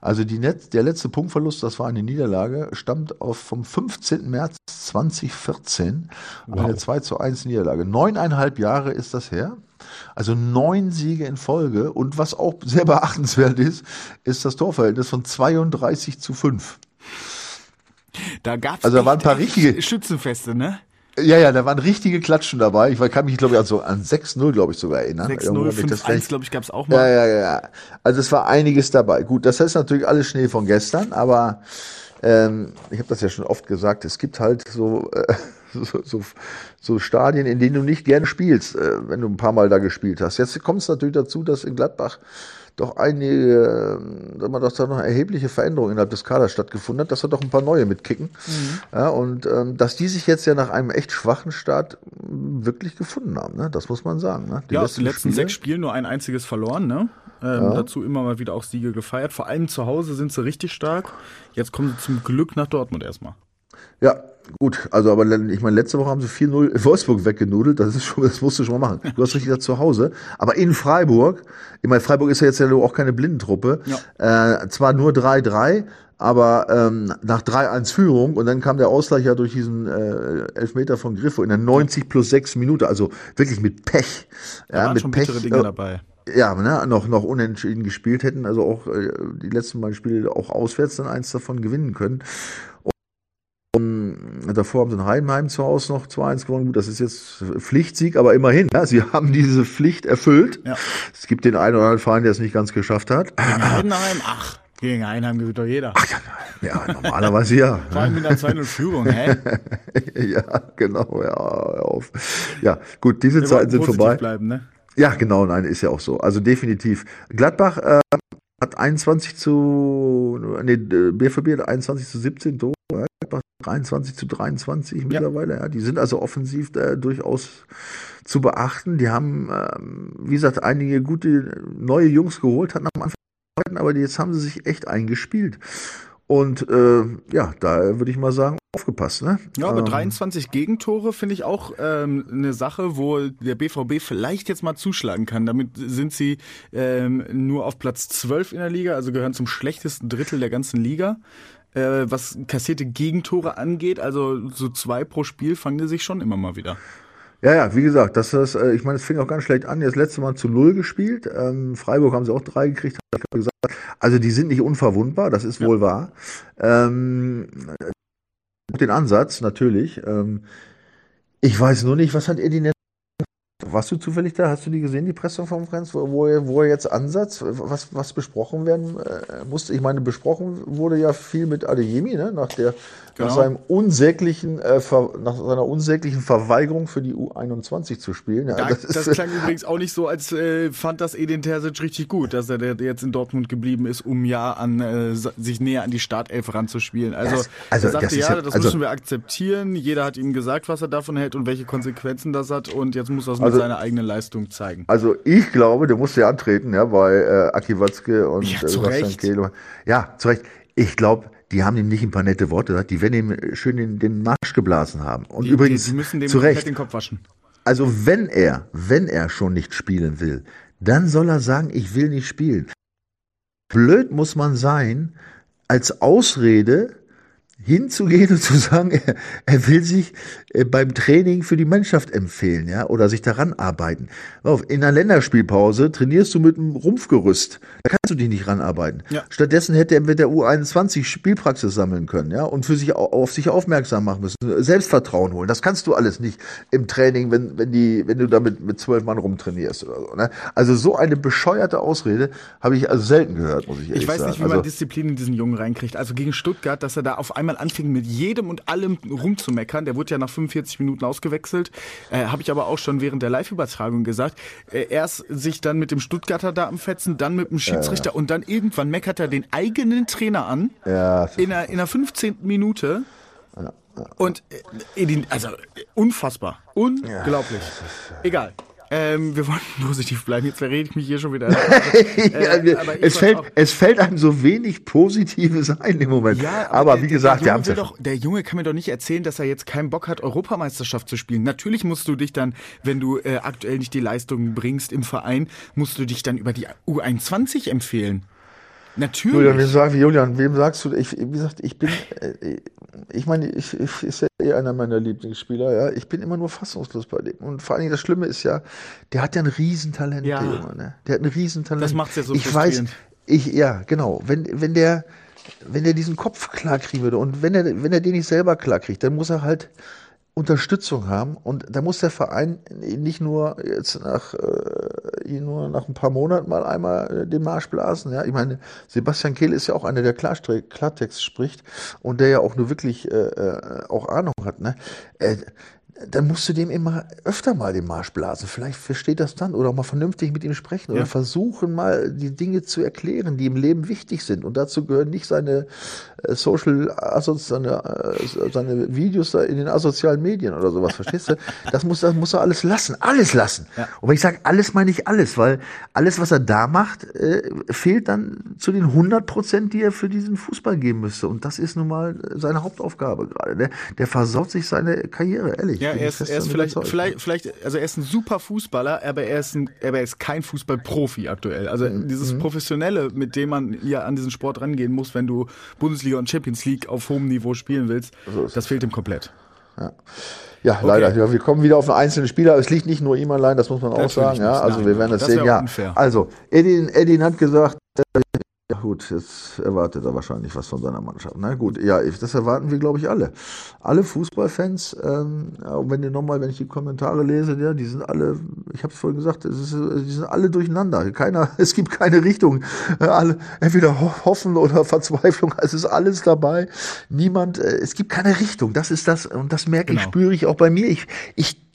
Also die Net der letzte Punktverlust, das war eine Niederlage, stammt auf vom 15. März 2014, eine 2 zu 1 Niederlage. Neuneinhalb Jahre ist das her. Also neun Siege in Folge. Und was auch sehr beachtenswert ist, ist das Torverhältnis von 32 zu 5. Da gab's Also da waren ein paar richtige- Schützenfeste, ne? Ja, ja, da waren richtige Klatschen dabei. Ich kann mich, glaube ich, also an 6-0, glaube ich, sogar erinnern. 6-0, Irgendwo hab ich das 5-1, gleich- glaube ich, gab's auch Ja, mal. ja, ja. Also es war einiges dabei. Gut, das ist natürlich alles Schnee von gestern, aber ähm, ich habe das ja schon oft gesagt, es gibt halt so, äh, so, so, so Stadien, in denen du nicht gerne spielst, äh, wenn du ein paar Mal da gespielt hast. Jetzt kommt es natürlich dazu, dass in Gladbach doch einige, sag mal, dass da noch erhebliche Veränderungen innerhalb des Kaders stattgefunden hat, dass da doch ein paar neue mitkicken. Ja, und ähm, dass die sich jetzt ja nach einem echt schwachen Start ähm, wirklich gefunden haben, ne? das muss man sagen. Ne? ja, aus den letzten Spiele- sechs Spielen nur ein einziges verloren, ne? Ähm, Dazu immer mal wieder auch Siege gefeiert. Vor allem zu Hause sind sie richtig stark. Jetzt kommen sie zum Glück nach Dortmund erstmal. Ja, gut. Also, aber ich meine, letzte Woche haben sie 4-0 in Wolfsburg weggenudelt. Das ist schon, das musst du schon mal machen. Du hast richtig gesagt zu Hause. Aber in Freiburg, ich meine, Freiburg ist ja jetzt ja auch keine Blindentruppe. Äh, zwar nur 3-3, aber ähm, nach 3-1 Führung und dann kam der Ausgleich ja durch diesen äh, Elfmeter von Griffo in der 90 plus 6 Minute, also wirklich mit Pech. Da ja, waren mit schon Pech. Dinge äh, dabei. ja, ne, noch, noch unentschieden gespielt hätten, also auch äh, die letzten beiden Spiele auch auswärts dann eins davon gewinnen können. Und davor haben sie in Heidenheim zu Hause noch 2-1 gewonnen. Gut, das ist jetzt Pflichtsieg, aber immerhin, ja, sie haben diese Pflicht erfüllt. Ja. Es gibt den einen oder anderen Verein, der es nicht ganz geschafft hat. Gegen Heidenheim, ach, gegen Heidenheim gewinnt doch jeder. Ja, normalerweise ja. Vor allem mit einer 2-0-Führung, hä? ja, genau, ja, hör auf. Ja, gut, diese Wir Zeiten sind vorbei. bleiben, ne? Ja, genau, nein, ist ja auch so. Also definitiv. Gladbach äh, hat 21 zu, nee, BVB hat 21 zu 17 Tore, ja, Gladbach 23 zu 23 mittlerweile. Ja, die sind also offensiv äh, durchaus zu beachten. Die haben, ähm, wie gesagt, einige gute neue Jungs geholt, hatten am Anfang, aber jetzt haben sie sich echt eingespielt. Und äh, ja, da würde ich mal sagen, aufgepasst, ne? Ja, aber Ähm, 23 Gegentore finde ich auch ähm, eine Sache, wo der BVB vielleicht jetzt mal zuschlagen kann. Damit sind sie ähm, nur auf Platz 12 in der Liga, also gehören zum schlechtesten Drittel der ganzen Liga. Äh, was kassierte Gegentore angeht, also so zwei pro Spiel fangen die sich schon immer mal wieder. Ja, ja, wie gesagt, das ist, äh, ich meine, es fing auch ganz schlecht an. Das letzte Mal zu null gespielt. Ähm, Freiburg haben sie auch drei gekriegt, hab ich gesagt. Also die sind nicht unverwundbar, das ist wohl wahr. Ähm, den Ansatz, natürlich. Ähm, ich weiß nur nicht, was hat Eddie Netz warst du zufällig da? Hast du die gesehen, die Pressekonferenz, wo, wo, wo jetzt Ansatz, was, was besprochen werden äh, musste? Ich meine, besprochen wurde ja viel mit Adeyemi, ne? nach, der, Genau. nach, seinem unsäglichen, äh, Ver, nach seiner unsäglichen Verweigerung für die U21 zu spielen. Ja, Da, das das, klang übrigens auch nicht so, als äh, fand das Edin Terzic richtig gut, dass er jetzt in Dortmund geblieben ist, um ja an äh, sich näher an die Startelf ranzuspielen. Also, Das- also er sagte das ja, ja- das also- müssen wir akzeptieren. Jeder hat ihm gesagt, was er davon hält und welche Konsequenzen das hat und jetzt muss er es mit Also- seiner eigenen Leistung zeigen. also ich glaube, der musste ja antreten, ja, bei äh, Aki Watzke und Ja, äh, zu Sebastian. Kehl. Ja, zu Recht. Ich glaube, die haben ihm nicht ein paar nette Worte gesagt, die werden ihm schön den, den Marsch geblasen haben. Und Die, übrigens, die, müssen dem zu Recht, den Kopf waschen. Also wenn er, wenn er schon nicht spielen will, dann soll er sagen, ich will nicht spielen. Blöd muss man sein, als Ausrede hinzugehen und zu sagen, er, er will sich äh, beim Training für die Mannschaft empfehlen, ja, oder sich daran arbeiten. In einer Länderspielpause trainierst du mit einem Rumpfgerüst. Da kannst du dich nicht ranarbeiten. Ja. Stattdessen hätte er mit der U21 Spielpraxis sammeln können, ja, und für sich auf sich aufmerksam machen müssen, Selbstvertrauen holen. Das kannst du alles nicht im Training, wenn, wenn die, wenn du damit mit zwölf Mann rumtrainierst oder so. Ne? Also so eine bescheuerte Ausrede habe ich also selten gehört, muss ich ehrlich sagen. Ich weiß nicht, wie also, man Disziplin in diesen Jungen reinkriegt. Also gegen Stuttgart, dass er da auf einmal anfing, mit jedem und allem rumzumeckern. Der wurde ja nach 45 Minuten ausgewechselt. Äh, Habe ich aber auch schon während der Live-Übertragung gesagt. Äh, erst sich dann mit dem Stuttgarter da am Fetzen, dann mit dem Schiedsrichter ja. und dann irgendwann meckert er den eigenen Trainer an. Ja. In der, in der 15. Minute. Ja. Und äh, also unfassbar. Unglaublich. Egal. Ähm, wir wollen positiv bleiben. Jetzt verrede ich mich hier schon wieder. äh, ja, es, fällt, es fällt einem so wenig Positives ein im Moment. Ja, aber, aber wie gesagt, der Junge, doch, der Junge kann mir doch nicht erzählen, dass er jetzt keinen Bock hat, Europameisterschaft zu spielen. Natürlich musst du dich dann, wenn du äh, aktuell nicht die Leistungen bringst im Verein, musst du dich dann über die U21 empfehlen. Natürlich. Julian, wem, sag, Julian, wem sagst du, ich, wie gesagt, ich bin, äh, ich meine, ich, ich ist ja eh einer meiner Lieblingsspieler, ja. Ich bin immer nur fassungslos bei dem. Und vor allen Dingen das Schlimme ist ja, der hat ja ein Riesentalent, ja. der Junge, ne? Der hat ein Riesentalent. Das macht's ja so Ich weiß, ich, ja, genau. Wenn, wenn der, wenn der diesen Kopf klar kriegen würde und wenn er, wenn er den nicht selber klar kriegt, dann muss er halt, Unterstützung haben. Und da muss der Verein nicht nur jetzt nach, äh, nur nach ein paar Monaten mal einmal äh, den Marsch blasen. Ja, ich meine, Sebastian Kehl ist ja auch einer, der Klartext spricht und der ja auch nur wirklich äh, äh auch Ahnung hat. Ne? Äh, dann musst du dem immer öfter mal den Marsch blasen. Vielleicht versteht das dann oder auch mal vernünftig mit ihm sprechen oder ja. versuchen mal die Dinge zu erklären, die im Leben wichtig sind. Und dazu gehören nicht seine äh, Social, seine, äh, seine Videos in den asozialen Medien oder sowas. Verstehst du? Das muss, das muss er alles lassen. Alles lassen. Ja. Und wenn ich sage alles, meine ich alles, weil alles, was er da macht, äh, fehlt dann zu den 100 Prozent, die er für diesen Fußball geben müsste. Und das ist nun mal seine Hauptaufgabe gerade. Der, der versaut sich seine Karriere, ehrlich. Ja, er ist, er ist vielleicht, vielleicht, vielleicht, also er ist ein super Fußballer, aber er ist, ein, aber er ist kein Fußballprofi aktuell. Also mhm. dieses mhm. Professionelle, mit dem man ja an diesen Sport rangehen muss, wenn du Bundesliga und Champions League auf hohem Niveau spielen willst, so das fehlt ihm komplett. Ja. Ja, okay. leider. Ja, wir kommen wieder auf einen einzelnen Spieler. Es liegt nicht nur ihm allein, das muss man auch sagen. Ja, also wir werden das, das sehen. Ja, also Edin, Edin hat gesagt, ja gut, jetzt erwartet er wahrscheinlich was von seiner Mannschaft. Na gut, ja, das erwarten wir, glaube ich, alle. Alle Fußballfans, ähm, wenn ihr nochmal, wenn ich die Kommentare lese, ja, die sind alle, ich habe es vorhin gesagt, ist, die sind alle durcheinander. Keiner, es gibt keine Richtung. Alle, entweder Hoffen oder Verzweiflung, es ist alles dabei. Niemand, äh, es gibt keine Richtung. Das ist das, und das merke genau. ich, spüre ich auch bei mir. Ich, ich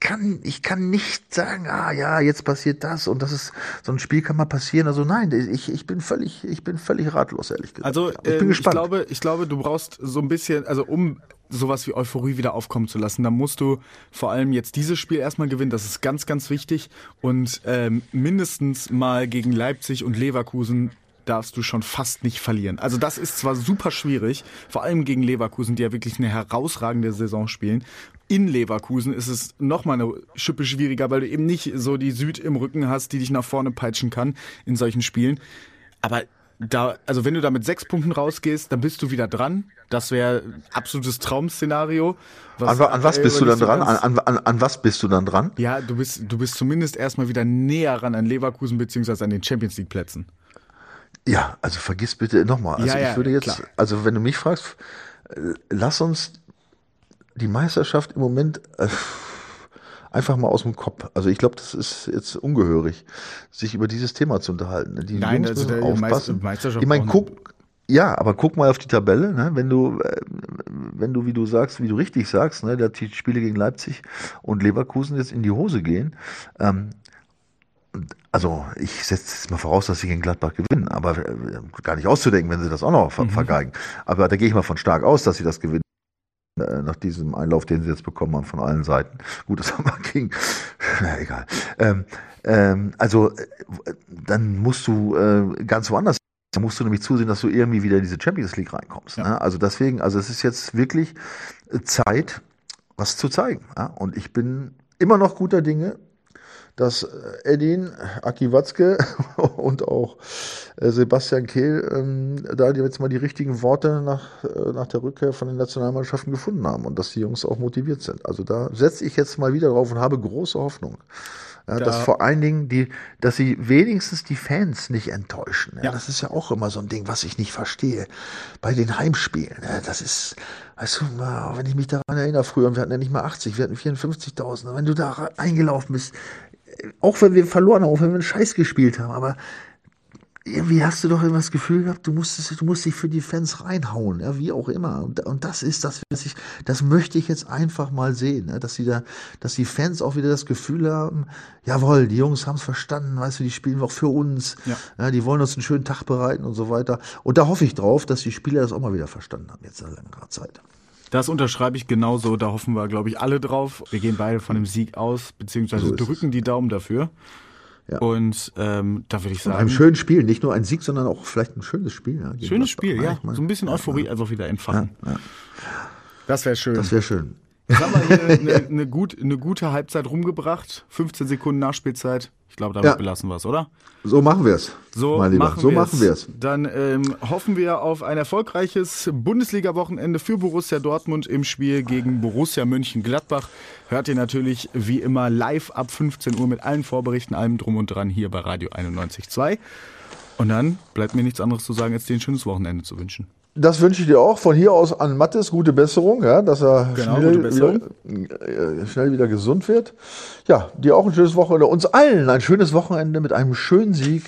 kann, ich kann nicht sagen, ah ja, jetzt passiert das und das ist, so ein Spiel kann mal passieren. Also nein, ich, ich bin völlig, ich bin völlig ratlos, ehrlich gesagt. Also ich, bin ähm, gespannt. ich glaube, ich glaube, du brauchst so ein bisschen, also um sowas wie Euphorie wieder aufkommen zu lassen, dann musst du vor allem jetzt dieses Spiel erstmal gewinnen. Das ist ganz, ganz wichtig. Und ähm, mindestens mal gegen Leipzig und Leverkusen darfst du schon fast nicht verlieren. Also das ist zwar super schwierig, vor allem gegen Leverkusen, die ja wirklich eine herausragende Saison spielen. In Leverkusen ist es nochmal eine Schippe schwieriger, weil du eben nicht so die Süd im Rücken hast, die dich nach vorne peitschen kann in solchen Spielen. Aber da, also wenn du da mit sechs Punkten rausgehst, dann bist du wieder dran. Das wäre absolutes Traum-Szenario. An, an, was bist du dann dran? An, an, an, was bist du dann dran? Ja, du bist, du bist zumindest erstmal wieder näher ran an Leverkusen beziehungsweise an den Champions League Plätzen. Ja, also vergiss bitte nochmal. Also ja, ich würde jetzt, klar. also wenn du mich fragst, äh, lass uns die Meisterschaft im Moment äh, einfach mal aus dem Kopf. Also ich glaube, das ist jetzt ungehörig, sich über dieses Thema zu unterhalten. Die Nein, Jungs also aufpassen. Meisterschaft ich meine, guck, ja, aber guck mal auf die Tabelle, ne? wenn du, äh, wenn du, wie du sagst, wie du richtig sagst, ne, dass die Spiele gegen Leipzig und Leverkusen jetzt in die Hose gehen, ähm, also ich setze jetzt mal voraus, dass sie gegen Gladbach gewinnen, aber äh, gar nicht auszudenken, wenn sie das auch noch ver mhm. vergeigen. Aber da gehe ich mal von stark aus, dass sie das gewinnen nach diesem Einlauf, den sie jetzt bekommen haben von allen Seiten. Gut, das haben wir gegen, na egal. Ähm, ähm, also äh, dann musst du äh, ganz woanders da musst du nämlich zusehen, dass du irgendwie wieder in diese Champions League reinkommst. Ja. Ne? Also deswegen, also es ist jetzt wirklich Zeit, was zu zeigen. Ja? Und ich bin immer noch guter Dinge, dass Edin, Aki Watzke und auch äh, Sebastian Kehl ähm, da jetzt mal die richtigen Worte nach, äh, nach der Rückkehr von den Nationalmannschaften gefunden haben und dass die Jungs auch motiviert sind. Also da setze ich jetzt mal wieder drauf und habe große Hoffnung. Ja, da dass vor allen Dingen die, dass sie wenigstens die Fans nicht enttäuschen. Ja, ja. Das ist ja auch immer so ein Ding, was ich nicht verstehe. Bei den Heimspielen. Ja, das ist, weißt du, wenn ich mich daran erinnere, früher, wir hatten ja nicht mal 80, wir hatten 54.000. Wenn du da eingelaufen bist, auch wenn wir verloren haben, auch wenn wir einen Scheiß gespielt haben, aber irgendwie hast du doch immer das Gefühl gehabt, du musst, du musst dich für die Fans reinhauen, ja, wie auch immer. Und, und das ist das, was ich, das möchte ich jetzt einfach mal sehen, ne, dass sie da, dass die Fans auch wieder das Gefühl haben, jawohl, die Jungs haben es verstanden, weißt du, die spielen auch für uns, ja. ja. die wollen uns einen schönen Tag bereiten und so weiter. Und da hoffe ich drauf, dass die Spieler das auch mal wieder verstanden haben, jetzt seit längerer Zeit. Das unterschreibe ich genauso. Da hoffen wir, glaube ich, alle drauf. Wir gehen beide von dem Sieg aus, beziehungsweise so drücken die Daumen dafür. Ja. Und ähm, da würde ich sagen. Und einem schönen Spiel, nicht nur ein Sieg, sondern auch vielleicht ein schönes Spiel. Ja, schönes Spiel, ja. So ein bisschen Euphorie ja. einfach wieder entfachen. Das wäre schön. Das wäre schön. Jetzt haben wir hier eine, gut, eine gute Halbzeit rumgebracht. 15 Sekunden Nachspielzeit. Ich glaube, damit ja. belassen wir es, oder? So machen wir es. So, machen, so machen wir es. Dann ähm, hoffen wir auf ein erfolgreiches Bundesliga-Wochenende für Borussia Dortmund im Spiel gegen Borussia Mönchengladbach. Hört ihr natürlich wie immer live ab 15 Uhr mit allen Vorberichten, allem drum und dran hier bei Radio 91.2. Und dann bleibt mir nichts anderes zu sagen, als dir ein schönes Wochenende zu wünschen. Das wünsche ich dir auch. Von hier aus an Mattes gute Besserung, ja, dass er genau, schnell, wieder, äh, schnell wieder gesund wird. Ja, dir auch ein schönes Wochenende. Uns allen ein schönes Wochenende mit einem schönen Sieg,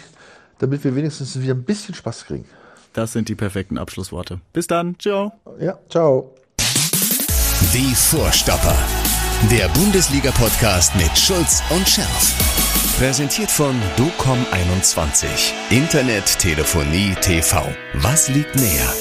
damit wir wenigstens wieder ein bisschen Spaß kriegen. Das sind die perfekten Abschlussworte. Bis dann. Ciao. Ja, ciao. Die Vorstopper. Der Bundesliga-Podcast mit Schulz und Scherf. Präsentiert von DOCOM21. Internet, Telefonie, TV. Was liegt näher?